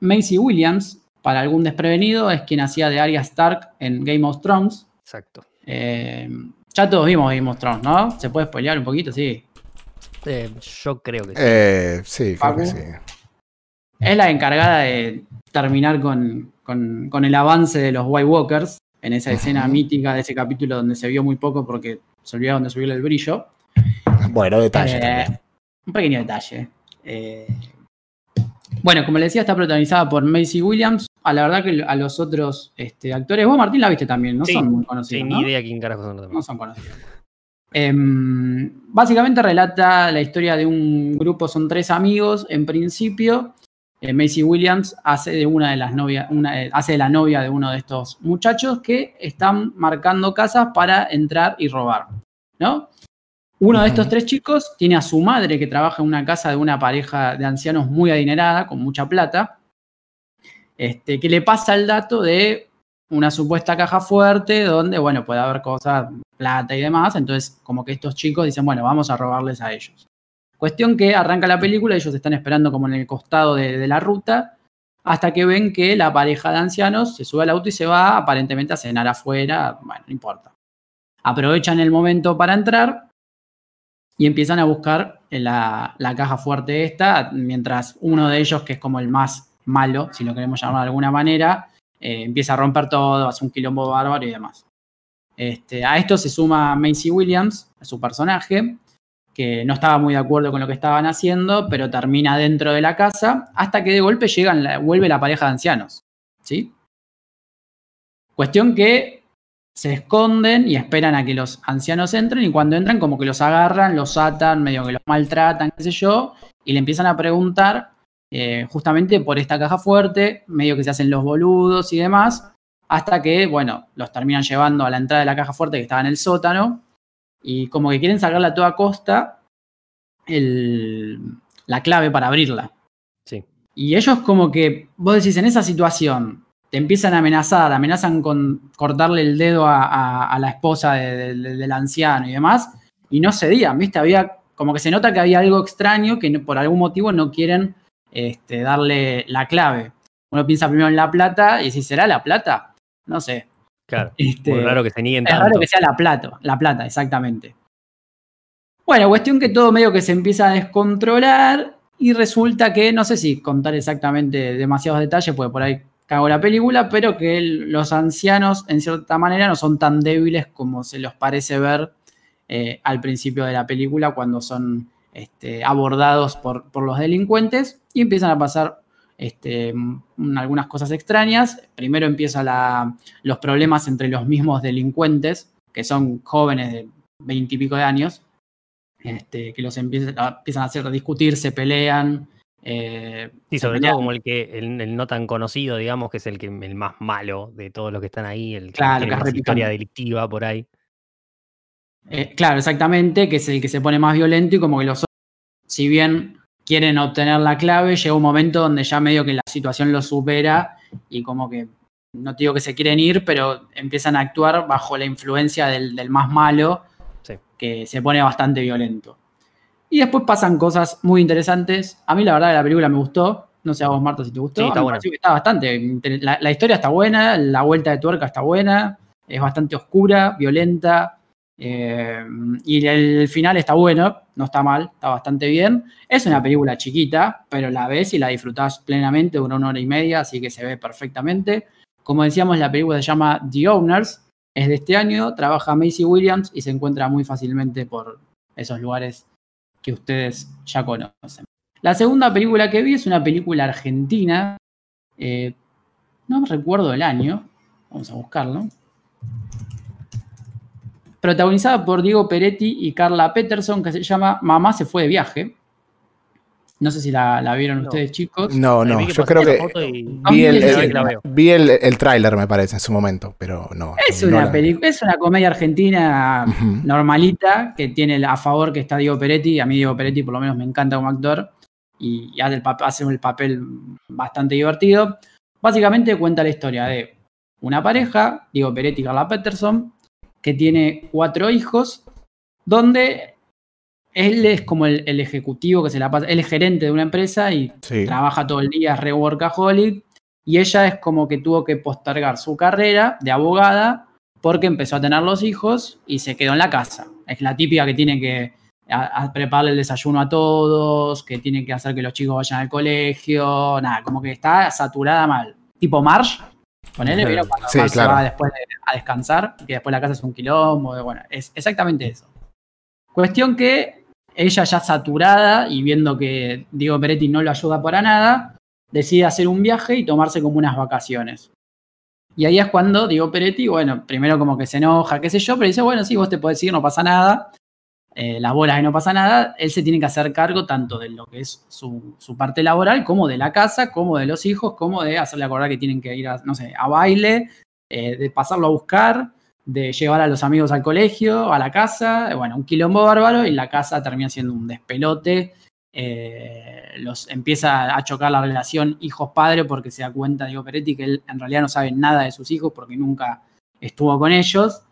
Macy Williams, para algún desprevenido, es quien hacía de Arya Stark en Game of Thrones. Exacto. Eh, ya todos vimos Game of Thrones, ¿no? ¿Se puede spoilear un poquito? Sí. Eh, yo creo que sí. Eh, sí, creo que sí. Es la encargada de terminar con, el avance de los White Walkers en esa escena mítica de ese capítulo donde se vio muy poco porque se olvidaron de subirle el brillo. Bueno, detalle. Un pequeño detalle. bueno, como le decía, está protagonizada por Macy Williams, a la verdad que a los otros este, actores, vos Martín la viste también, no son muy conocidos. Sí, ni idea quién carajo son los demás. No son conocidos. Em, básicamente relata la historia de un grupo, son tres amigos en principio. Eh, Macy Williams hace de una de las novias, eh, hace de la novia de uno de estos muchachos que están marcando casas para entrar y robar. ¿No? Uno de estos tres chicos tiene a su madre que trabaja en una casa de una pareja de ancianos muy adinerada, con mucha plata este, que le pasa el dato de una supuesta caja fuerte donde, bueno, puede haber cosas, plata y demás. Entonces, como que estos chicos dicen, bueno, vamos a robarles a ellos. Cuestión que arranca la película, ellos están esperando como en el costado de, la ruta, hasta que ven que la pareja de ancianos se sube al auto y se va aparentemente a cenar afuera, bueno, no importa. Aprovechan el momento para entrar y empiezan a buscar la, la caja fuerte esta, mientras uno de ellos, que es como el más malo, si lo queremos llamar de alguna manera, eh, empieza a romper todo, hace un quilombo bárbaro y demás. Este, a esto se suma Macy Williams, su personaje, que no estaba muy de acuerdo con lo que estaban haciendo, pero termina dentro de la casa, hasta que de golpe llegan, vuelve la pareja de ancianos. ¿Sí? Cuestión que se esconden y esperan a que los ancianos entren y cuando entran como que los agarran, los atan, medio que los maltratan, qué sé yo, y le empiezan a preguntar eh, justamente por esta caja fuerte, medio que se hacen los boludos y demás, hasta que, bueno, los terminan llevando a la entrada de la caja fuerte que estaba en el sótano y como que quieren sacarle a toda costa la clave para abrirla. Sí. Y ellos como que, vos decís, en esa situación, te empiezan a amenazar, amenazan con cortarle el dedo a, la esposa del anciano y demás, y no cedían, ¿viste? Había, como que se nota que había algo extraño que por algún motivo no quieren este, darle la clave. Uno piensa primero en la plata y si será la plata, no sé. Claro, este, muy raro que se nieguen Es raro que sea la plata, la plata, exactamente. Bueno, cuestión que todo medio que se empieza a descontrolar y resulta que, no sé si contar exactamente demasiados detalles, porque por ahí cago la película, pero que los ancianos en cierta manera no son tan débiles como se los parece ver eh, al principio de la película cuando son este, abordados por, los delincuentes y empiezan a pasar este, algunas cosas extrañas. Primero empiezan los problemas entre los mismos delincuentes, que son jóvenes de veintipico de años, este, que los empiezan, empiezan a hacer discutir, se pelean, eh, sí, sobre todo como el que el, no tan conocido, digamos, que es el que el más malo de todos los que están ahí, el que tiene más historia delictiva por ahí. Eh, claro, exactamente, que es el que se pone más violento y como que los otros, si bien quieren obtener la clave, llega un momento donde ya medio que la situación lo supera y como que no digo que se quieren ir, pero empiezan a actuar bajo la influencia del, más malo, que se pone bastante violento. Y después pasan cosas muy interesantes. A mí la verdad la película me gustó. No sé a vos, Marta, si te gustó. Sí, está buena. está bastante. La, historia está buena, la vuelta de tuerca está buena, es bastante oscura, violenta. Eh, y el final está bueno, no está mal, está bastante bien. Es una película chiquita, pero la ves y la disfrutás plenamente, dura una hora y media, así que se ve perfectamente. Como decíamos, la película se llama The Owners, es de este año, trabaja Macy Williams y se encuentra muy fácilmente por esos lugares que ustedes ya conocen. La segunda película que vi es una película argentina, eh, no recuerdo el año, vamos a buscarlo, protagonizada por Diego Peretti y Carla Peterson, que se llama Mamá se fue de viaje. No sé si la, vieron ustedes, chicos. No, no, yo creo que vi, el, el, tráiler, me parece, en su momento, pero no. Es, una, es una comedia argentina normalita que tiene a favor que está Diego Peretti. A mí Diego Peretti por lo menos me encanta como actor y hace el, hace el papel bastante divertido. Básicamente cuenta la historia de una pareja, Diego Peretti y Carla Peterson, que tiene cuatro hijos, donde él es como el, ejecutivo que se la pasa, él es gerente de una empresa y trabaja todo el día, es re workaholic, y ella es como que tuvo que postergar su carrera de abogada porque empezó a tener los hijos y se quedó en la casa. Es la típica que tiene que prepararle el desayuno a todos, que tiene que hacer que los chicos vayan al colegio, nada, como que está saturada mal. Tipo Marsh, con él, ¿vieron? Cuando se va después a descansar, que después la casa es un quilombo, bueno, es exactamente eso. Cuestión que ella ya saturada y viendo que Diego Peretti no lo ayuda para nada, decide hacer un viaje y tomarse como unas vacaciones. Y ahí es cuando Diego Peretti, bueno, primero como que se enoja, qué sé yo, pero dice, bueno, sí, vos te podés ir, no pasa nada. Eh, las bolas y no pasa nada. Él se tiene que hacer cargo tanto de lo que es su, parte laboral, como de la casa, como de los hijos, como de hacerle acordar que tienen que ir a, no sé, a baile, eh, de pasarlo a buscar de llevar a los amigos al colegio, a la casa, bueno, un quilombo bárbaro y la casa termina siendo un despelote. Eh, los empieza a chocar la relación hijos-padre porque se da cuenta, Diego Peretti, que él en realidad no sabe nada de sus hijos porque nunca estuvo con ellos.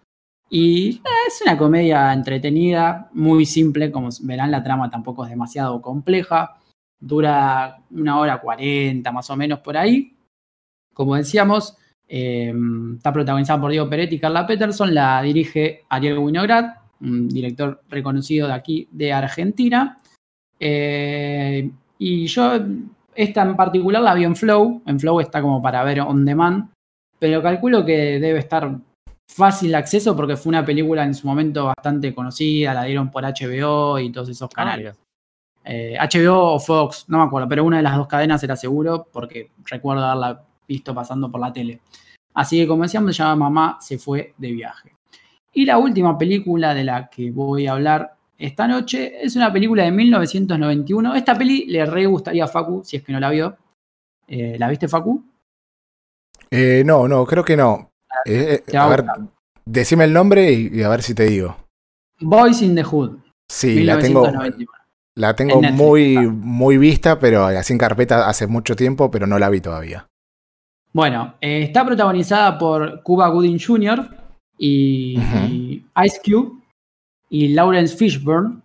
Y eh, es una comedia entretenida, muy simple, como verán, la trama tampoco es demasiado compleja. Dura una hora cuarenta más o menos por ahí. Como decíamos, Em, está protagonizada por Diego Peretti y Carla Peterson, la dirige Ariel Winograd, un director reconocido de aquí de Argentina. Eh, y yo esta en particular la vi en Flow, en Flow está como para ver on demand, pero calculo que debe estar fácil acceso porque fue una película en su momento bastante conocida, la dieron por HBO y todos esos ah, canales. HBO o Fox, no me acuerdo, pero una de las dos cadenas era seguro porque recuerdo haberla visto pasando por la tele. Así que como decíamos, se llama Mamá se fue de viaje. Y la última película de la que voy a hablar esta noche es una película de 1991. Esta peli le re gustaría a Facu, si es que no la vio. Eh, ¿La viste, Facu? Eh, no, no, creo que no. Eh, a ver, decime el nombre y, a ver si te digo. Boys in the Hood. Sí, la tengo. La tengo muy, muy vista, pero así en carpeta hace mucho tiempo, pero no la vi todavía. Bueno, está protagonizada por Cuba Gooding Jr., y, Ice Cube y Lawrence Fishburne.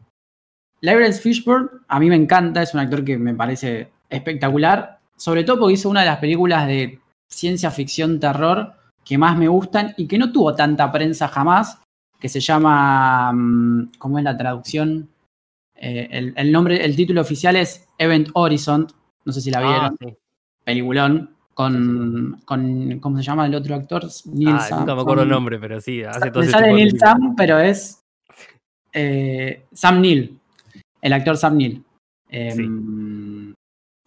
Lawrence Fishburne a mí me encanta, es un actor que me parece espectacular, sobre todo porque hizo una de las películas de ciencia ficción terror que más me gustan y que no tuvo tanta prensa jamás, que se llama, mm, ¿cómo es la traducción? Eh, el, nombre, el título oficial es Event Horizon, no sé si la ah, vieron, peliculón, con, con, ¿cómo se llama el otro actor? Neil ah, Nunca me acuerdo el nombre, pero sí, hace todo sale Neil Sam, pero es eh, Sam Neill, el actor Sam Neill. Em,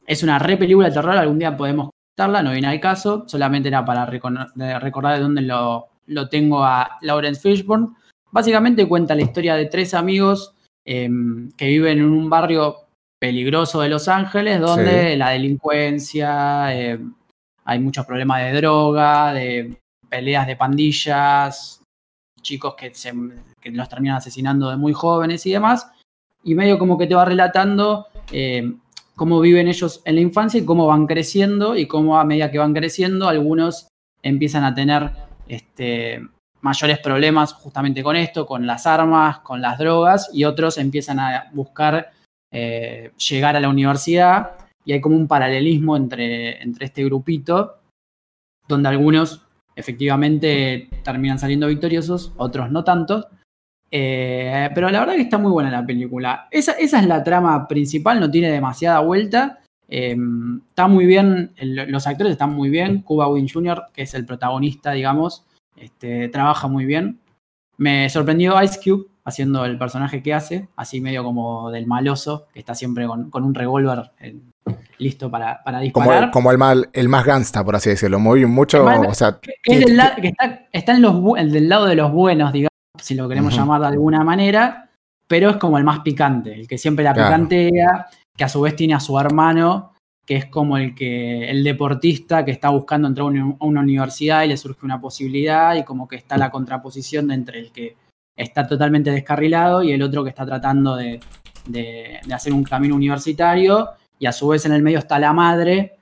es una re película de terror, algún día podemos contarla, no viene al caso, solamente era para recordar de dónde lo, lo tengo a Lawrence Fishburne. Básicamente cuenta la historia de tres amigos em, que viven en un barrio peligroso de Los Ángeles, donde la delincuencia, em, hay muchos problemas de droga, de peleas de pandillas, chicos que, se, los terminan asesinando de muy jóvenes y demás. Y medio como que te va relatando eh, cómo viven ellos en la infancia y cómo van creciendo y cómo a medida que van creciendo algunos empiezan a tener este, mayores problemas justamente con esto, con las armas, con las drogas y otros empiezan a buscar eh, llegar a la universidad y hay como un paralelismo entre, entre este grupito, donde algunos efectivamente terminan saliendo victoriosos, otros no tanto. Eh, pero la verdad que está muy buena la película. Esa, es la trama principal, no tiene demasiada vuelta. Em, está muy bien, los actores están muy bien. Cuba Win Jr., que es el protagonista, digamos, este, trabaja muy bien. Me sorprendió Ice Cube haciendo el personaje que hace, así medio como del maloso, que está siempre con, un revólver listo para, disparar. Como, el, mal, el más gangsta, por así decirlo. Muy mucho. o sea, que, está, en los, el del lado de los buenos, digamos, si lo queremos llamar de alguna manera, pero es como el más picante, el que siempre la picantea, que a su vez tiene a su hermano, que es como el que el deportista que está buscando entrar a una universidad y le surge una posibilidad y como que está la contraposición entre el que está totalmente descarrilado y el otro que está tratando de, hacer un camino universitario y a su vez en el medio está la madre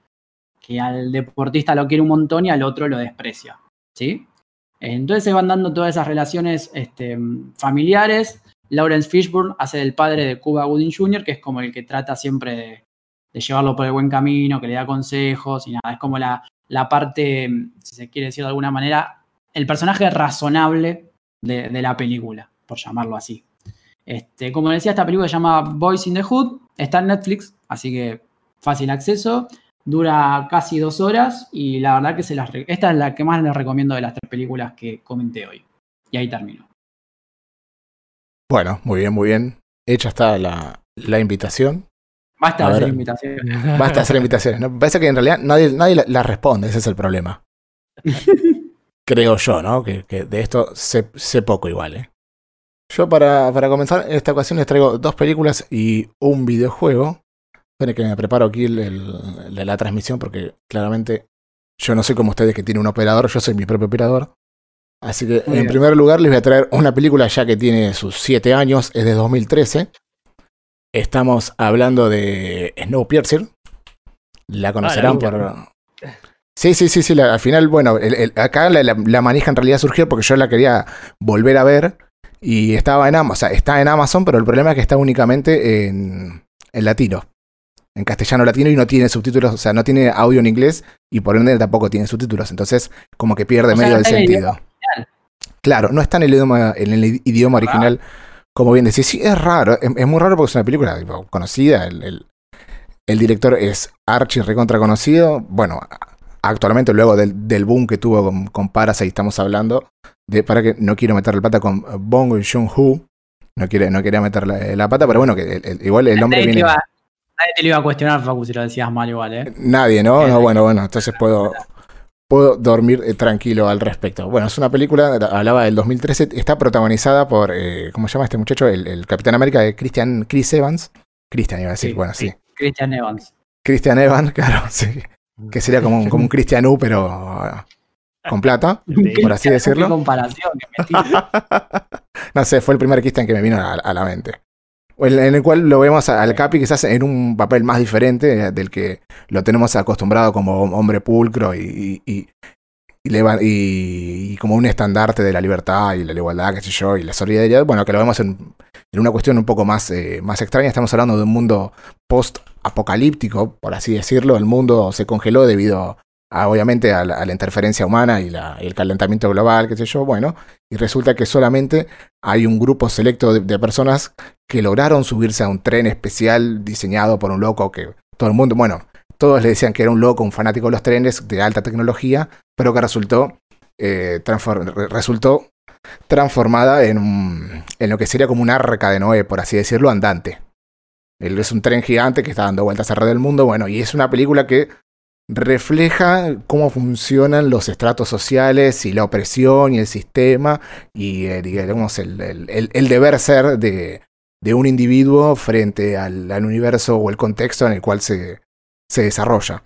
que al deportista lo quiere un montón y al otro lo desprecia. ¿sí? Entonces se van dando todas esas relaciones este, familiares. Lawrence Fishburne hace del padre de Cuba Gooding Jr., que es como el que trata siempre de, llevarlo por el buen camino, que le da consejos y nada. Es como la, la parte, si se quiere decir de alguna manera, el personaje razonable de, la película, por llamarlo así. Este, como decía, esta película se llama Boys in the Hood, está en Netflix, así que fácil acceso, dura casi dos horas y la verdad que se las, esta es la que más les recomiendo de las tres películas que comenté hoy. Y ahí termino. Bueno, muy bien, muy bien. Hecha está la, invitación. Basta hacer invitaciones. Basta hacer invitaciones. ¿no? Parece que en realidad nadie, nadie la responde, ese es el problema. creo yo, ¿no? Que, de esto sé, poco igual, ¿eh? Yo para, para, comenzar, en esta ocasión les traigo dos películas y un videojuego. Esperen que me preparo aquí la transmisión porque claramente yo no soy como ustedes que tienen un operador, yo soy mi propio operador. Así que en primer lugar les voy a traer una película ya que tiene sus 7 años, es de 2013. Estamos hablando de Snowpiercer. La conocerán ah, por... Sí, sí, sí, sí. al final, bueno, acá la, manija en realidad surgió porque yo la quería volver a ver y estaba en Amazon, o sea, está en Amazon, pero el problema es que está únicamente en, latino, en castellano latino y no tiene subtítulos, o sea, no tiene audio en inglés y por ende tampoco tiene subtítulos, entonces como que pierde medio del sentido. Claro, no está en el idioma, en el idioma original, como bien decís. Sí, es raro, es, muy raro porque es una película conocida, el, el, director es archi recontra conocido, bueno, actualmente, luego del, boom que tuvo con, con Parasite, estamos hablando, de, para que no quiero meter la pata con Bong Joon-ho, no, quiere, no quería meter la, pata, pero bueno, que igual el hombre viene... nadie te lo iba a cuestionar, Facu, si lo decías mal igual, ¿eh? Nadie, ¿no? No, bueno, bueno, entonces puedo, puedo dormir eh, tranquilo al respecto. Bueno, es una película, hablaba del 2013, está protagonizada por, eh, ¿cómo se llama este muchacho? El, Capitán América de Christian, Chris Evans. Christian iba a decir, bueno, sí. Christian Evans. Christian Evans, claro, sí. Que sería como, un, como un Christian U, pero ah, con plata, por así decirlo. comparación no sé, fue el primer Christian que me vino a, la mente. En el cual lo vemos al Capi quizás en un papel más diferente del que lo tenemos acostumbrado como hombre pulcro y, y, y, como un estandarte de la libertad y la igualdad, qué sé yo, y la solidaridad. Bueno, que lo vemos en, una cuestión un poco más, eh, más extraña. Estamos hablando de un mundo post-apocalíptico, por así decirlo. El mundo se congeló debido obviamente a la, interferencia humana y, el calentamiento global, qué sé yo, bueno, y resulta que solamente hay un grupo selecto de, personas que lograron subirse a un tren especial diseñado por un loco que todo el mundo, bueno, todos le decían que era un loco, un fanático de los trenes de alta tecnología, pero que resultó, eh, resultó transformada en, en lo que sería como un arca de Noé, por así decirlo, andante. Él es un tren gigante que está dando vueltas alrededor del mundo, bueno, y es una película que refleja cómo funcionan los estratos sociales y la opresión y el sistema y eh, digamos el, el, deber ser de, de, un individuo frente al, universo o el contexto en el cual se, se desarrolla.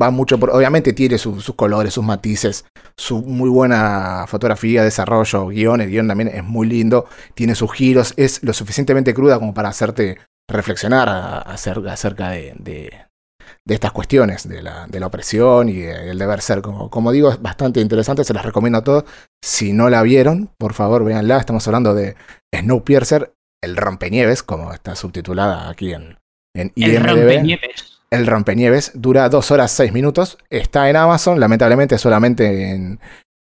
Va mucho por, obviamente tiene sus colores, sus matices, su muy buena fotografía, desarrollo, guion, el guion también es muy lindo, tiene sus giros, es lo suficientemente cruda como para hacerte reflexionar acerca de, de estas cuestiones, de la, de la opresión y el deber ser. Como, como digo, es bastante interesante, se las recomiendo a todos. Si no la vieron, por favor, véanla. Estamos hablando de Snowpiercer, el rompenieves, como está subtitulada aquí en, en IMDb. El rompenieves. El rompenieves dura dos horas seis minutos. Está en Amazon, lamentablemente solamente en,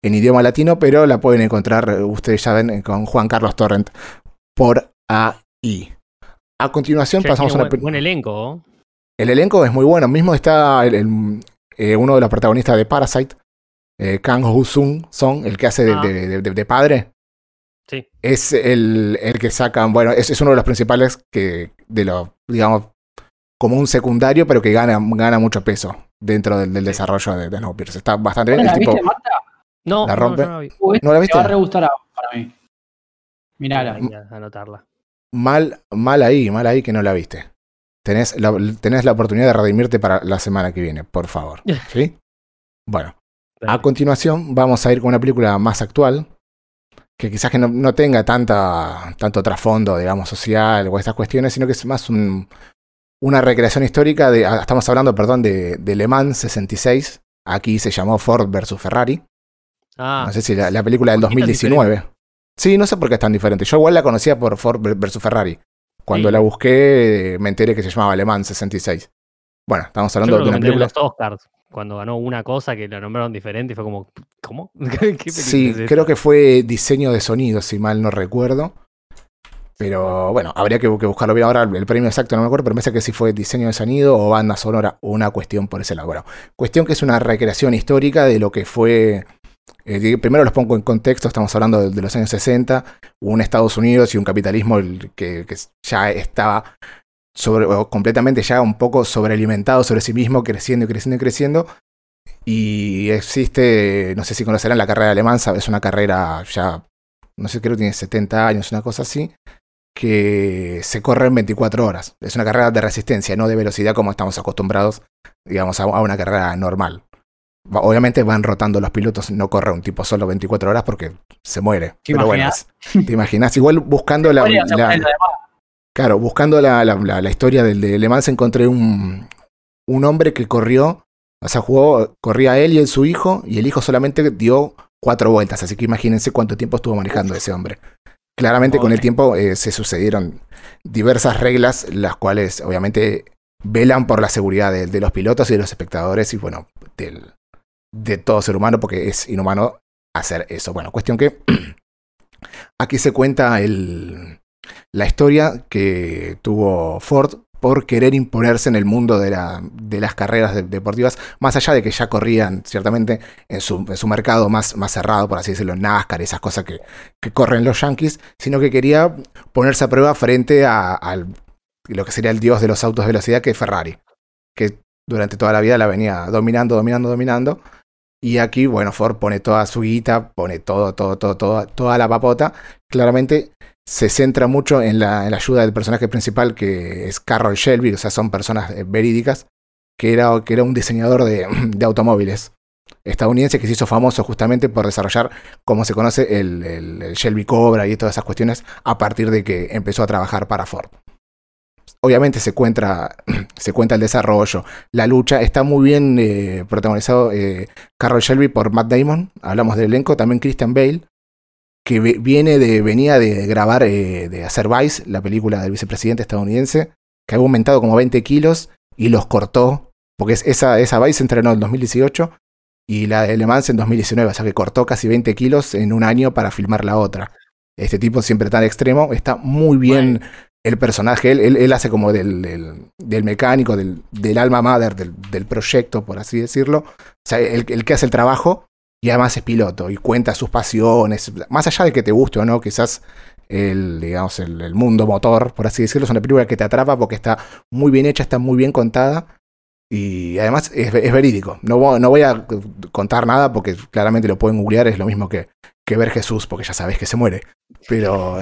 en idioma latino, pero la pueden encontrar, ustedes ya ven, con Juan Carlos Torrent por ahí. A continuación pasamos a una... Buen, buen elenco. El elenco es muy bueno. Mismo está el, eh, uno de los protagonistas de Parasite, eh, Kang Ho-sung, Song, el que hace ah. de, padre. Sí. Es el, el que sacan, bueno, es, es, uno de los principales que, de lo, digamos, como un secundario, pero que gana, gana mucho peso dentro del, desarrollo de, de Snowpiercer. Está bastante bien. ¿La el viste, Marta? No, la rompe. no, no, la viste? Te va a re gustar para mí. Mirala. anotarla. Mal, mal ahí, mal ahí que no la viste. Tenés la, tenés la oportunidad de redimirte para la semana que viene, por favor. ¿Sí? Bueno, a continuación vamos a ir con una película más actual, que quizás que no, tenga tanta, tanto trasfondo, digamos, social o estas cuestiones, sino que es más una recreación histórica de, ah, estamos hablando, perdón, de, de Le Mans 66, aquí se llamó Ford versus Ferrari. Ah, no sé si la, película del 2019. Sí, no sé por qué es tan diferente. Yo igual la conocía por Ford versus Ferrari. Cuando la busqué, me enteré que se llamaba Alemán 66. Bueno, estamos hablando de una película. los Oscars, cuando ganó una cosa que la nombraron diferente y fue como, ¿cómo? sí, creo que fue diseño de sonido, si mal no recuerdo. Pero bueno, habría que, buscarlo bien ahora. El premio exacto no me acuerdo, pero me parece que sí fue diseño de sonido o banda sonora, una cuestión por ese lado. Bueno, cuestión que es una recreación histórica de lo que fue eh, primero los pongo en contexto, estamos hablando de, los años 60, un Estados Unidos y un capitalismo que, ya estaba sobre, completamente ya un poco sobrealimentado sobre sí mismo, creciendo y creciendo y creciendo. Y existe, no sé si conocerán la carrera alemana, es una carrera ya, no sé, creo que tiene 70 años, una cosa así, que se corre en 24 horas. Es una carrera de resistencia, no de velocidad como estamos acostumbrados, digamos, a una carrera normal. Obviamente van rotando los pilotos, no corre un tipo solo 24 horas porque se muere. ¿Te Pero bueno, te imaginas. Igual buscando la, claro, buscando la, la, historia del de Le Mans encontré un, un hombre que corrió, o sea, jugó, corría él y él, su hijo, y el hijo solamente dio cuatro vueltas, así que imagínense cuánto tiempo estuvo manejando ese hombre. Claramente con el tiempo eh, se sucedieron diversas reglas, las cuales obviamente velan por la seguridad de, de, los pilotos y de los espectadores y bueno, del, de todo ser humano porque es inhumano hacer eso. Bueno, cuestión que aquí se cuenta el, la historia que tuvo Ford por querer imponerse en el mundo de, las carreras deportivas, más allá de que ya corrían ciertamente en su, mercado más, más, cerrado, por así decirlo, NASCAR, esas cosas que, corren los Yankees, sino que quería ponerse a prueba frente a, lo que sería el dios de los autos de velocidad, que es Ferrari, que durante toda la vida la venía dominando, dominando, dominando. Y aquí, bueno, Ford pone toda su guita, pone todo, todo, todo, todo toda la papota. Claramente se centra mucho en la, ayuda del personaje principal, que es Carroll Shelby, o sea, son personas eh, verídicas, que era, que era un diseñador de, automóviles estadounidense que se hizo famoso justamente por desarrollar, como se conoce, el, el, Shelby Cobra y todas esas cuestiones a partir de que empezó a trabajar para Ford. Obviamente se, cuenta, se cuenta el desarrollo, la lucha, está muy bien eh, protagonizado eh, Carroll Shelby por Matt Damon, hablamos del elenco, también Christian Bale, que viene de, venía de grabar, eh, de hacer Vice, la película del vicepresidente estadounidense, que había aumentado como 20 kilos y los cortó, porque esa, esa Vice entrenó en 2018 y la de Le Mans en 2019, o sea que cortó casi 20 kilos en un año para filmar la otra. Este tipo siempre tan extremo, está muy bien el personaje, él, él, hace como del, del, mecánico, del, del, alma madre del, proyecto, por así decirlo, o sea, el, el que hace el trabajo y además es piloto y cuenta sus pasiones, más allá de que te guste o no, quizás el, digamos, el, mundo motor, por así decirlo, es una película que te atrapa porque está muy bien hecha, está muy bien contada y además es, verídico. No, no, voy a contar nada porque claramente lo pueden googlear, es lo mismo que, que ver Jesús, porque ya sabes que se muere. Pero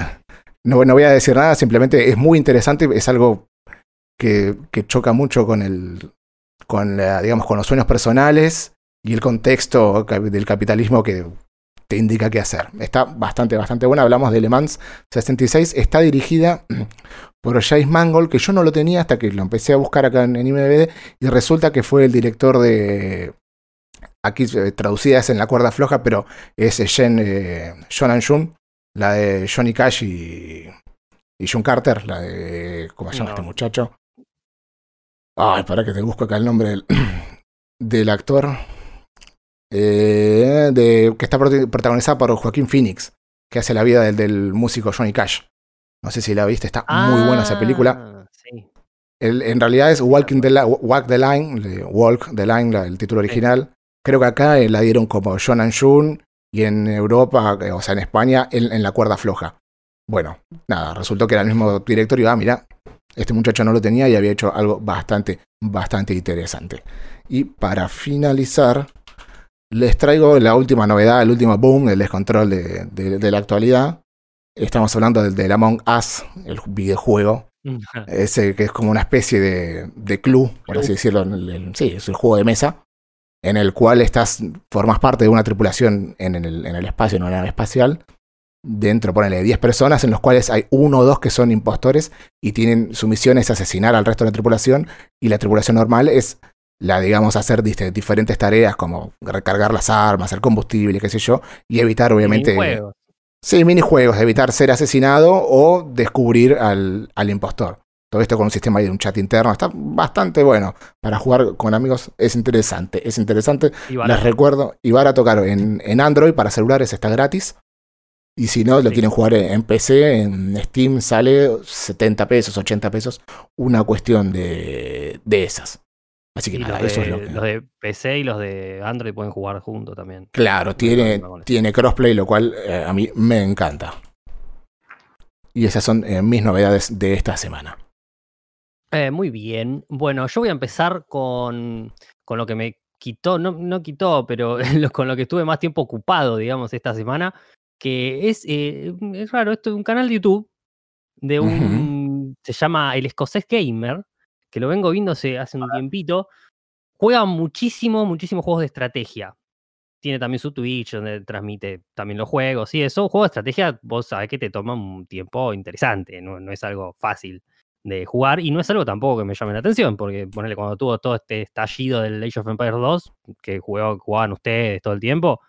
no, no voy a decir nada, simplemente es muy interesante, es algo que, choca mucho con el, con, digamos, con los sueños personales y el contexto del capitalismo que te indica qué hacer. Está bastante, bastante buena. Hablamos de Le Mans 66. Está dirigida por Jace Mangold, que yo no lo tenía hasta que lo empecé a buscar acá en, IMDb y resulta que fue el director de... Aquí eh, traducida es en la cuerda floja, pero es Jen, eh, Jun, la de Johnny Cash y, y John Carter, la de... ¿Cómo se llama este muchacho? Ay, para que te busco acá el nombre del, del actor. Eh, de, que está protagonizada por Joaquín Phoenix, que hace la vida del, músico Johnny Cash. No sé si la viste, está muy buena esa película. Ah, en realidad es Walking the, Walk the Line, Walk the Line, el título original. Creo que acá eh, la dieron como John and June y en Europa, eh, o sea, en España, en, la cuerda floja. Bueno, nada, resultó que era el mismo director y ah, mira, este muchacho no lo tenía y había hecho algo bastante, bastante interesante. Y para finalizar, les traigo la última novedad, el último boom, el descontrol de, la actualidad. Estamos hablando del, Among Us, el videojuego. Ese que es como una especie de, club, por así decirlo. sí, es el juego de mesa. En el cual estás, formas parte de una tripulación en el, en el espacio, en una nave espacial. Dentro, ponele 10 personas, en los cuales hay uno o dos que son impostores y tienen su misión es asesinar al resto de la tripulación. Y la tripulación normal es la, digamos, hacer diferentes tareas como recargar las armas, hacer combustible, qué sé yo, y evitar, obviamente. Minijuegos. Sí, minijuegos, evitar ser asesinado o descubrir al, al impostor. Todo esto con un sistema de un chat interno. Está bastante bueno. Para jugar con amigos es interesante. Es interesante. Les recuerdo, y a tocar en, en Android para celulares está gratis. Y si no, lo quieren jugar en PC, en Steam sale 70 pesos, 80 pesos. Una cuestión de, de esas. Así que nada, eso es lo que. Los de PC y los de Android pueden jugar juntos también. Claro, tiene, tiene crossplay, lo cual eh, a mí me encanta. Y esas son eh, mis novedades de esta semana. Eh, muy bien. Bueno, yo voy a empezar con, con lo que me quitó, no, no quitó, pero con lo que estuve más tiempo ocupado, digamos, esta semana. Que es, es raro, esto es un canal de YouTube de un. Se llama El Escocés Gamer que lo vengo viendo hace, hace un tiempito, juega muchísimo, muchísimos juegos de estrategia. Tiene también su Twitch donde transmite también los juegos y eso. Juego de estrategia, vos sabés que te toma un tiempo interesante, no, es algo fácil de jugar y no es algo tampoco que me llame la atención, porque ponele cuando tuvo todo este estallido del Age of Empires 2, que jugaban ustedes todo el tiempo,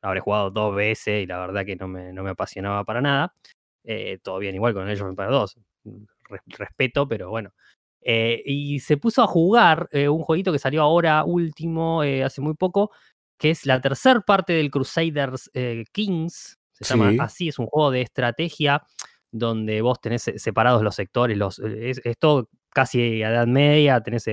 habré jugado dos veces y la verdad que no me, no me apasionaba para nada. Eh, todo bien igual con el Age of Empires 2, respeto, pero bueno, eh, y se puso a jugar eh, un jueguito que salió ahora último, eh, hace muy poco, que es la tercera parte del Crusaders Kings. Se llama así, es un juego de estrategia donde vos tenés separados los sectores, los, es, todo casi a edad media, tenés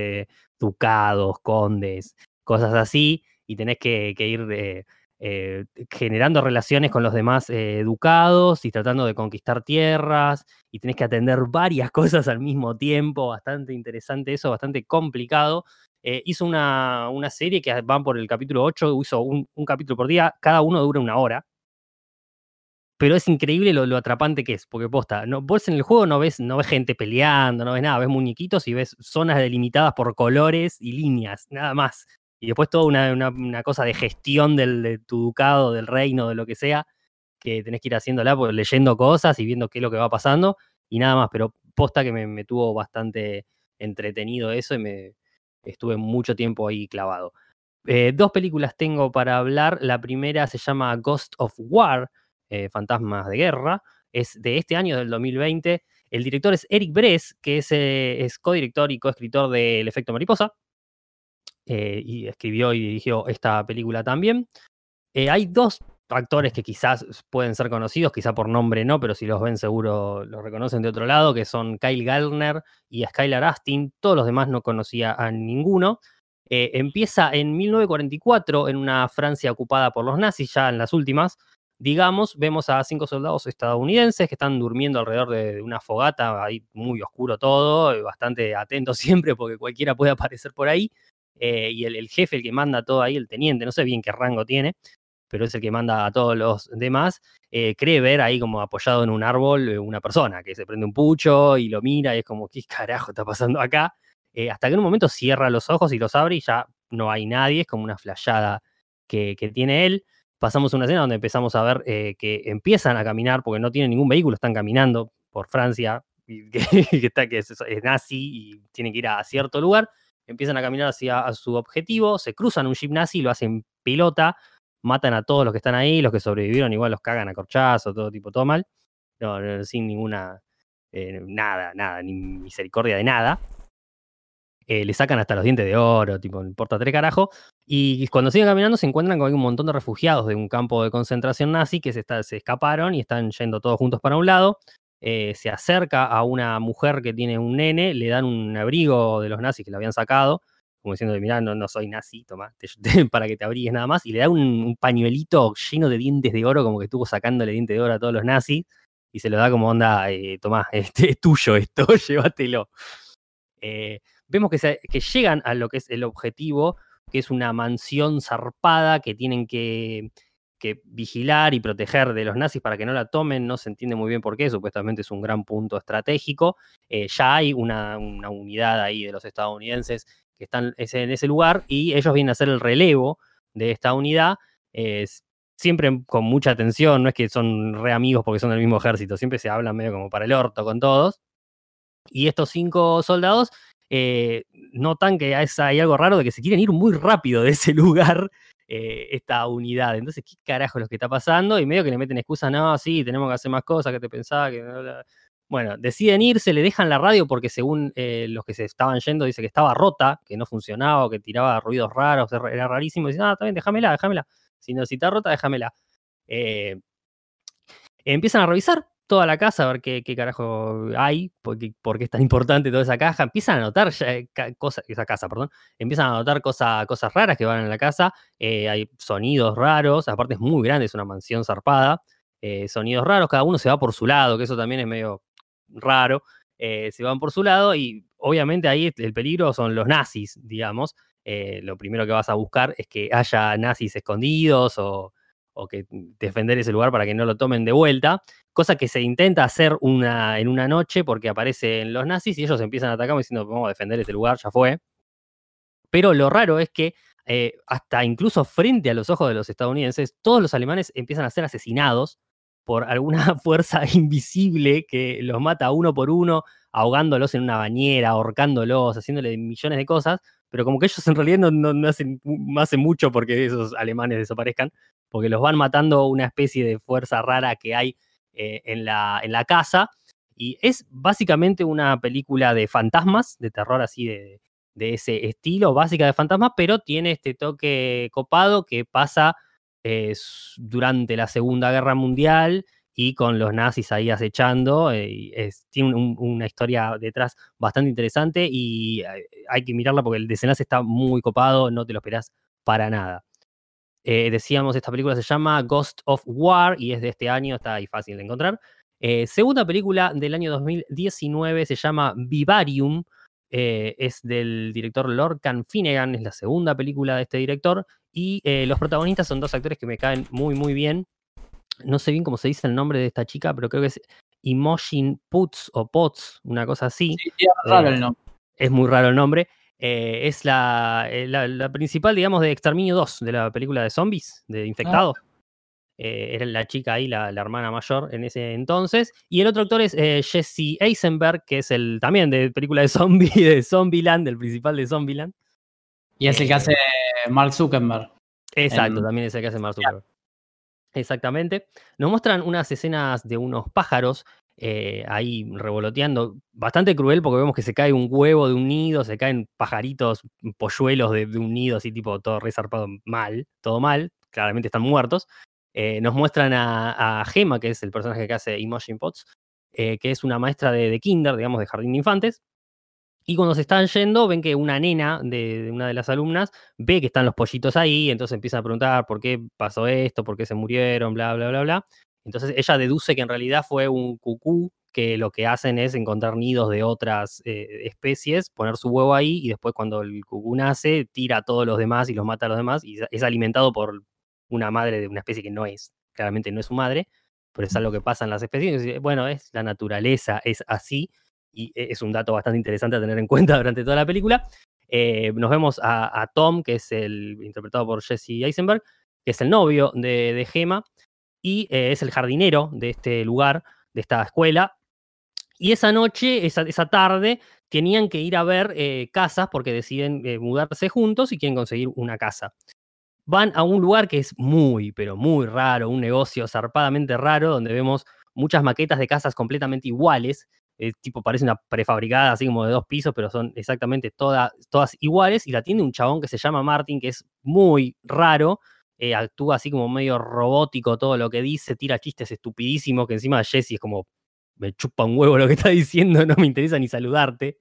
ducados, condes, cosas así, y tenés que, ir de, eh, generando relaciones con los demás ducados y tratando de conquistar tierras, y tenés que atender varias cosas al mismo tiempo, bastante interesante eso, bastante complicado. hizo una, serie que van por el capítulo 8, hizo un, capítulo por día, cada uno dura una hora, pero es increíble lo, atrapante que es, porque posta, no, vos en el juego no ves, no ves gente peleando, no ves nada, ves muñequitos y ves zonas delimitadas por colores y líneas, nada más. Y después toda una, cosa de gestión del, de tu ducado, del reino, de lo que sea, que tenés que ir haciéndola, pues, leyendo cosas y viendo qué es lo que va pasando, y nada más, pero posta que me, tuvo bastante entretenido eso y me estuve mucho tiempo ahí clavado. Eh, dos películas tengo para hablar. La primera se llama Ghost of War, eh, Fantasmas de Guerra, es de este año, del 2020. El director es Eric Bress, que es, eh, es codirector y coescritor de El efecto mariposa. Eh, y escribió y dirigió esta película también. hay dos actores que quizás pueden ser conocidos, quizá por nombre no, pero si los ven seguro los reconocen de otro lado, que son Kyle Gallner y Skylar Astin. Todos los demás no conocía a ninguno. empieza en 1944 en una Francia ocupada por los nazis, ya en las últimas, digamos, vemos a cinco soldados estadounidenses que están durmiendo alrededor de una fogata, ahí muy oscuro todo, eh, bastante atentos siempre porque cualquiera puede aparecer por ahí. Eh, y el, jefe, el que manda todo ahí, el teniente, no sé bien qué rango tiene, pero es el que manda a todos los demás, eh, cree ver ahí como apoyado en un árbol una persona que se prende un pucho y lo mira y es como, ¿qué carajo está pasando acá? hasta que en un momento cierra los ojos y los abre y ya no hay nadie, es como una flayada que, que tiene él pasamos una escena donde empezamos a ver eh, que empiezan a caminar, porque no tienen ningún vehículo, están caminando por Francia, y que, está, que es, nazi y tienen que ir a cierto lugar, empiezan a caminar hacia su objetivo, se cruzan un jeep nazi, lo hacen pelota, matan a todos los que están ahí, los que sobrevivieron igual los cagan a corchazo, todo tipo, todo mal, sin ninguna, eh, nada, nada, ni misericordia de nada. Eh, le sacan hasta los dientes de oro, tipo, no importa tres carajo. Y cuando siguen caminando se encuentran con un montón de refugiados de un campo de concentración nazi que se, se escaparon y están yendo todos juntos para un lado. Eh, se acerca a una mujer que tiene un nene, le dan un abrigo de los nazis que le habían sacado, como diciendo, mirá, no, no soy nazi, toma, para que te abrigues nada más, y le da un, pañuelito lleno de dientes de oro, como que estuvo sacándole dientes de oro a todos los nazis, y se lo da como onda, eh, toma, este es tuyo esto, llévatelo. Eh, vemos que, que llegan a lo que es el objetivo, que es una mansión zarpada que tienen que, vigilar y proteger de los nazis para que no la tomen. No se entiende muy bien por qué, supuestamente es un gran punto estratégico. Eh, ya hay una, unidad ahí de los estadounidenses que están en ese lugar y ellos vienen a hacer el relevo de esta unidad. siempre con mucha atención, no es que son re amigos porque son del mismo ejército, siempre se hablan medio como para el orto con todos. Y estos cinco soldados eh, notan que hay algo raro de que se quieren ir muy rápido de ese lugar, eh, esta unidad. Entonces, ¿qué carajo es lo que está pasando? Y medio que le meten excusas, no, sí, tenemos que hacer más cosas, que te pensaba. Bueno, deciden irse, le dejan la radio porque según eh, los que se estaban yendo, dice que estaba rota, que no funcionaba, que tiraba ruidos raros, era rarísimo. Dicen, ah, bien, déjamela, déjamela. Si no, si está rota, déjamela. empiezan a revisar, toda la casa a ver qué, carajo hay, por qué, es tan importante toda esa caja. Empiezan a notar eh, cosas, esa casa, perdón, empiezan a notar cosas raras que van en la casa. Eh, hay sonidos raros, aparte es muy grande, es una mansión zarpada. Eh, sonidos raros, cada uno se va por su lado, que eso también es medio raro. se van por su lado y obviamente ahí el peligro son los nazis, digamos. lo primero que vas a buscar es que haya nazis escondidos o, o que defender ese lugar para que no lo tomen de vuelta, cosa que se intenta hacer una, en una noche porque aparecen los nazis y ellos empiezan a atacar diciendo vamos a defender este lugar, ya fue. Pero lo raro es que eh, hasta incluso frente a los ojos de los estadounidenses, todos los alemanes empiezan a ser asesinados por alguna fuerza invisible que los mata uno por uno, ahogándolos en una bañera, ahorcándolos, haciéndole millones de cosas, pero como que ellos en realidad no, hacen, hacen, mucho porque esos alemanes desaparezcan, porque los van matando una especie de fuerza rara que hay eh, en, la, en la casa. Y es básicamente una película de fantasmas, de terror así de, ese estilo, básica de fantasmas, pero tiene este toque copado que pasa eh, durante la Segunda Guerra Mundial y con los nazis ahí acechando. Eh, tiene una historia detrás bastante interesante y eh, hay que mirarla porque el desenlace está muy copado, no te lo esperás para nada. Eh, decíamos, esta película se llama Ghost of War y es de este año, está ahí fácil de encontrar. segunda película del año 2019 se llama Vivarium, es del director Lorcan Finnegan, es la segunda película de este director y los protagonistas son dos actores que me caen muy muy bien no sé bien cómo se dice el nombre de esta chica, pero creo que es Imogen Putz o Potts, una cosa así. Sí, es raro el eh, nombre. Es muy raro el nombre. Eh, es eh, la, la, principal, digamos, de Exterminio 2, de la película de zombies, de ah. infectados. era la chica ahí, la, hermana mayor en ese entonces. Y el otro actor es Jesse Eisenberg, que es el también de película de zombie, de Zombieland, el principal de Zombieland. Y es el que hace Mark Zuckerberg. Exacto, también es el que hace Mark Zuckerberg. Exactamente. Nos muestran unas escenas de unos pájaros eh, ahí revoloteando, bastante cruel porque vemos que se cae un huevo de un nido, se caen pajaritos, polluelos de, un nido, así tipo todo resarpado mal, todo mal, claramente están muertos. Eh, nos muestran a, a, Gema, que es el personaje que hace Imogen Potts, eh, que es una maestra de, de, kinder, digamos, de jardín de infantes, y cuando se están yendo, ven que una nena de, una de las alumnas ve que están los pollitos ahí, entonces empieza a preguntar por qué pasó esto, por qué se murieron, bla, bla, bla, bla. Entonces ella deduce que en realidad fue un cucú que lo que hacen es encontrar nidos de otras eh, especies, poner su huevo ahí y después cuando el cucú nace, tira a todos los demás y los mata a los demás y es alimentado por una madre de una especie que no es, claramente no es su madre, pero es algo que pasa en las especies. Bueno, es la naturaleza, es así y e, es un dato bastante interesante a tener en cuenta durante toda la película. Eh, nos vemos a, Tom, que es el interpretado por Jesse Eisenberg, que es el novio de, de Gema y eh, es el jardinero de este lugar, de esta escuela. Y esa noche, esa, esa tarde, tenían que ir a ver eh, casas porque deciden mudarse juntos y quieren conseguir una casa. Van a un lugar que es muy, pero muy raro, un negocio zarpadamente raro, donde vemos muchas maquetas de casas completamente iguales, eh, tipo parece una prefabricada, así como de dos pisos, pero son exactamente todas iguales. Y la tiene un chabón que se llama Martin, que es muy raro. Eh, actúa así como medio robótico todo lo que dice, tira chistes estupidísimos, que encima Jesse es como, me chupa un huevo lo que está diciendo, no me interesa ni saludarte.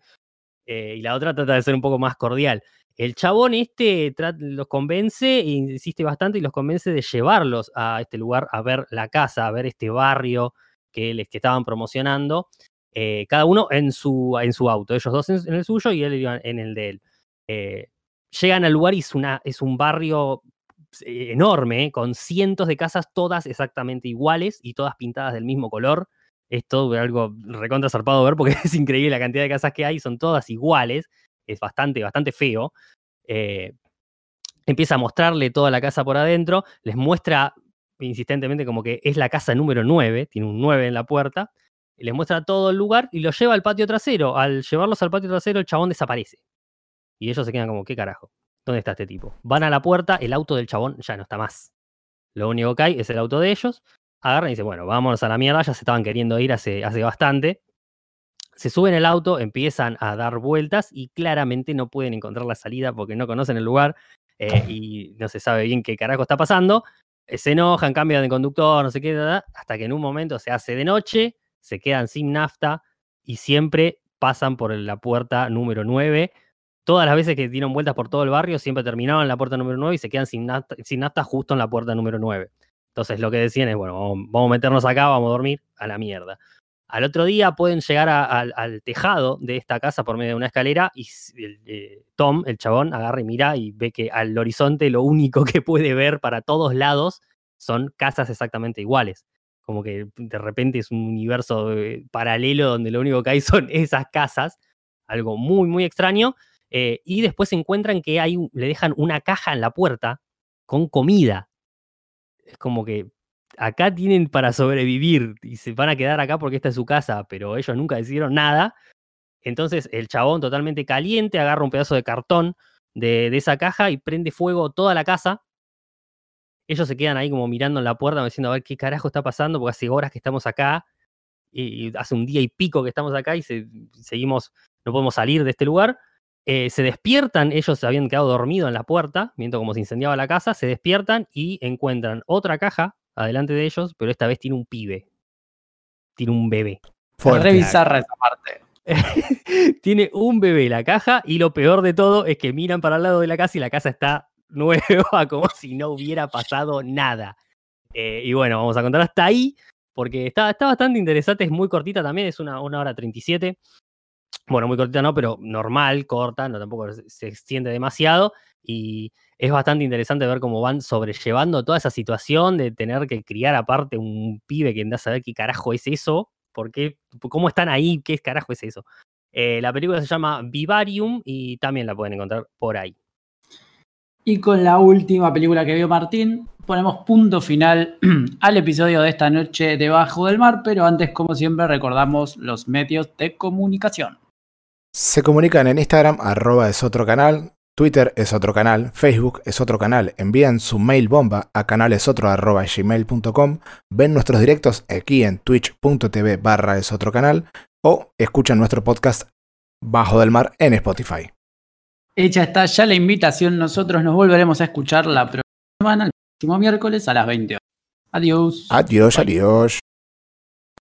Eh, y la otra trata de ser un poco más cordial. El chabón este los convence, insiste bastante y los convence de llevarlos a este lugar a ver la casa, a ver este barrio que les que estaban promocionando. Eh, cada uno en su, en su auto, ellos dos en, el suyo y él en el de él. Eh, llegan al lugar y es, una, es un barrio eh, enorme, con cientos de casas, todas exactamente iguales y todas pintadas del mismo color. Es todo algo recontra zarpado ver porque es increíble la cantidad de casas que hay, son todas iguales, es bastante, bastante feo. empieza a mostrarle toda la casa por adentro, les muestra insistentemente como que es la casa número 9, tiene un 9 en la puerta, les muestra todo el lugar y los lleva al patio trasero. Al llevarlos al patio trasero, el chabón desaparece. Y ellos se quedan como, ¿qué carajo? ¿Dónde está este tipo? Van a la puerta, el auto del chabón ya no está más. Lo único que hay es el auto de ellos. Agarran y dicen, bueno, vámonos a la mierda, ya se estaban queriendo ir hace, bastante. Se suben el auto, empiezan a dar vueltas y claramente no pueden encontrar la salida porque no conocen el lugar eh, y no se sabe bien qué carajo está pasando. Eh, se enojan, cambian de conductor, no sé qué, hasta que en un momento se hace de noche se quedan sin nafta y siempre pasan por la puerta número 9. Todas las veces que dieron vueltas por todo el barrio, siempre terminaban en la puerta número 9 y se quedan sin nafta, justo en la puerta número 9. Entonces lo que decían es, bueno, vamos, a meternos acá, vamos a dormir, a la mierda. Al otro día pueden llegar al tejado de esta casa por medio de una escalera y eh, Tom, el chabón, agarra y mira y ve que al horizonte lo único que puede ver para todos lados son casas exactamente iguales como que de repente es un universo eh, paralelo donde lo único que hay son esas casas, algo muy, muy extraño, eh, y después encuentran que hay, le dejan una caja en la puerta con comida. Es como que acá tienen para sobrevivir y se van a quedar acá porque esta es su casa, pero ellos nunca decidieron nada. Entonces el chabón totalmente caliente agarra un pedazo de cartón de, de esa caja y prende fuego toda la casa ellos se quedan ahí como mirando en la puerta, diciendo, a ver qué carajo está pasando, porque hace horas que estamos acá, y, hace un día y pico que estamos acá y seguimos, no podemos salir de este lugar. Eh, se despiertan, ellos se habían quedado dormidos en la puerta, viendo cómo se incendiaba la casa, se despiertan y encuentran otra caja adelante de ellos, pero esta vez tiene un pibe. tiene un bebé. Revisar esa parte. tiene un bebé la caja y lo peor de todo es que miran para el lado de la casa y la casa está nueva, como si no hubiera pasado nada. Eh, y bueno, vamos a contar hasta ahí, porque está, está bastante interesante, es muy cortita también, es una, una hora 37. Bueno, muy cortita no, pero normal, corta, no tampoco se extiende demasiado. Y es bastante interesante ver cómo van sobrellevando toda esa situación de tener que criar aparte un pibe que anda a saber qué carajo es eso, por cómo están ahí, qué carajo es eso. Eh, la película se llama Vivarium y también la pueden encontrar por ahí. Y con la última película que vio Martín, ponemos punto final al episodio de esta noche debajo del mar, pero antes, como siempre, recordamos los medios de comunicación. Se comunican en Instagram, arroba es otro canal, Twitter es otro canal, Facebook es otro canal, envían su mail bomba a canalesotro.gmail.com, ven nuestros directos aquí en twitch.tv barra es otro canal o escuchan nuestro podcast Bajo del Mar en Spotify. Hecha está ya la invitación, nosotros nos volveremos a escuchar la próxima semana, el próximo miércoles a las 20 horas. Adiós. Adiós, adiós.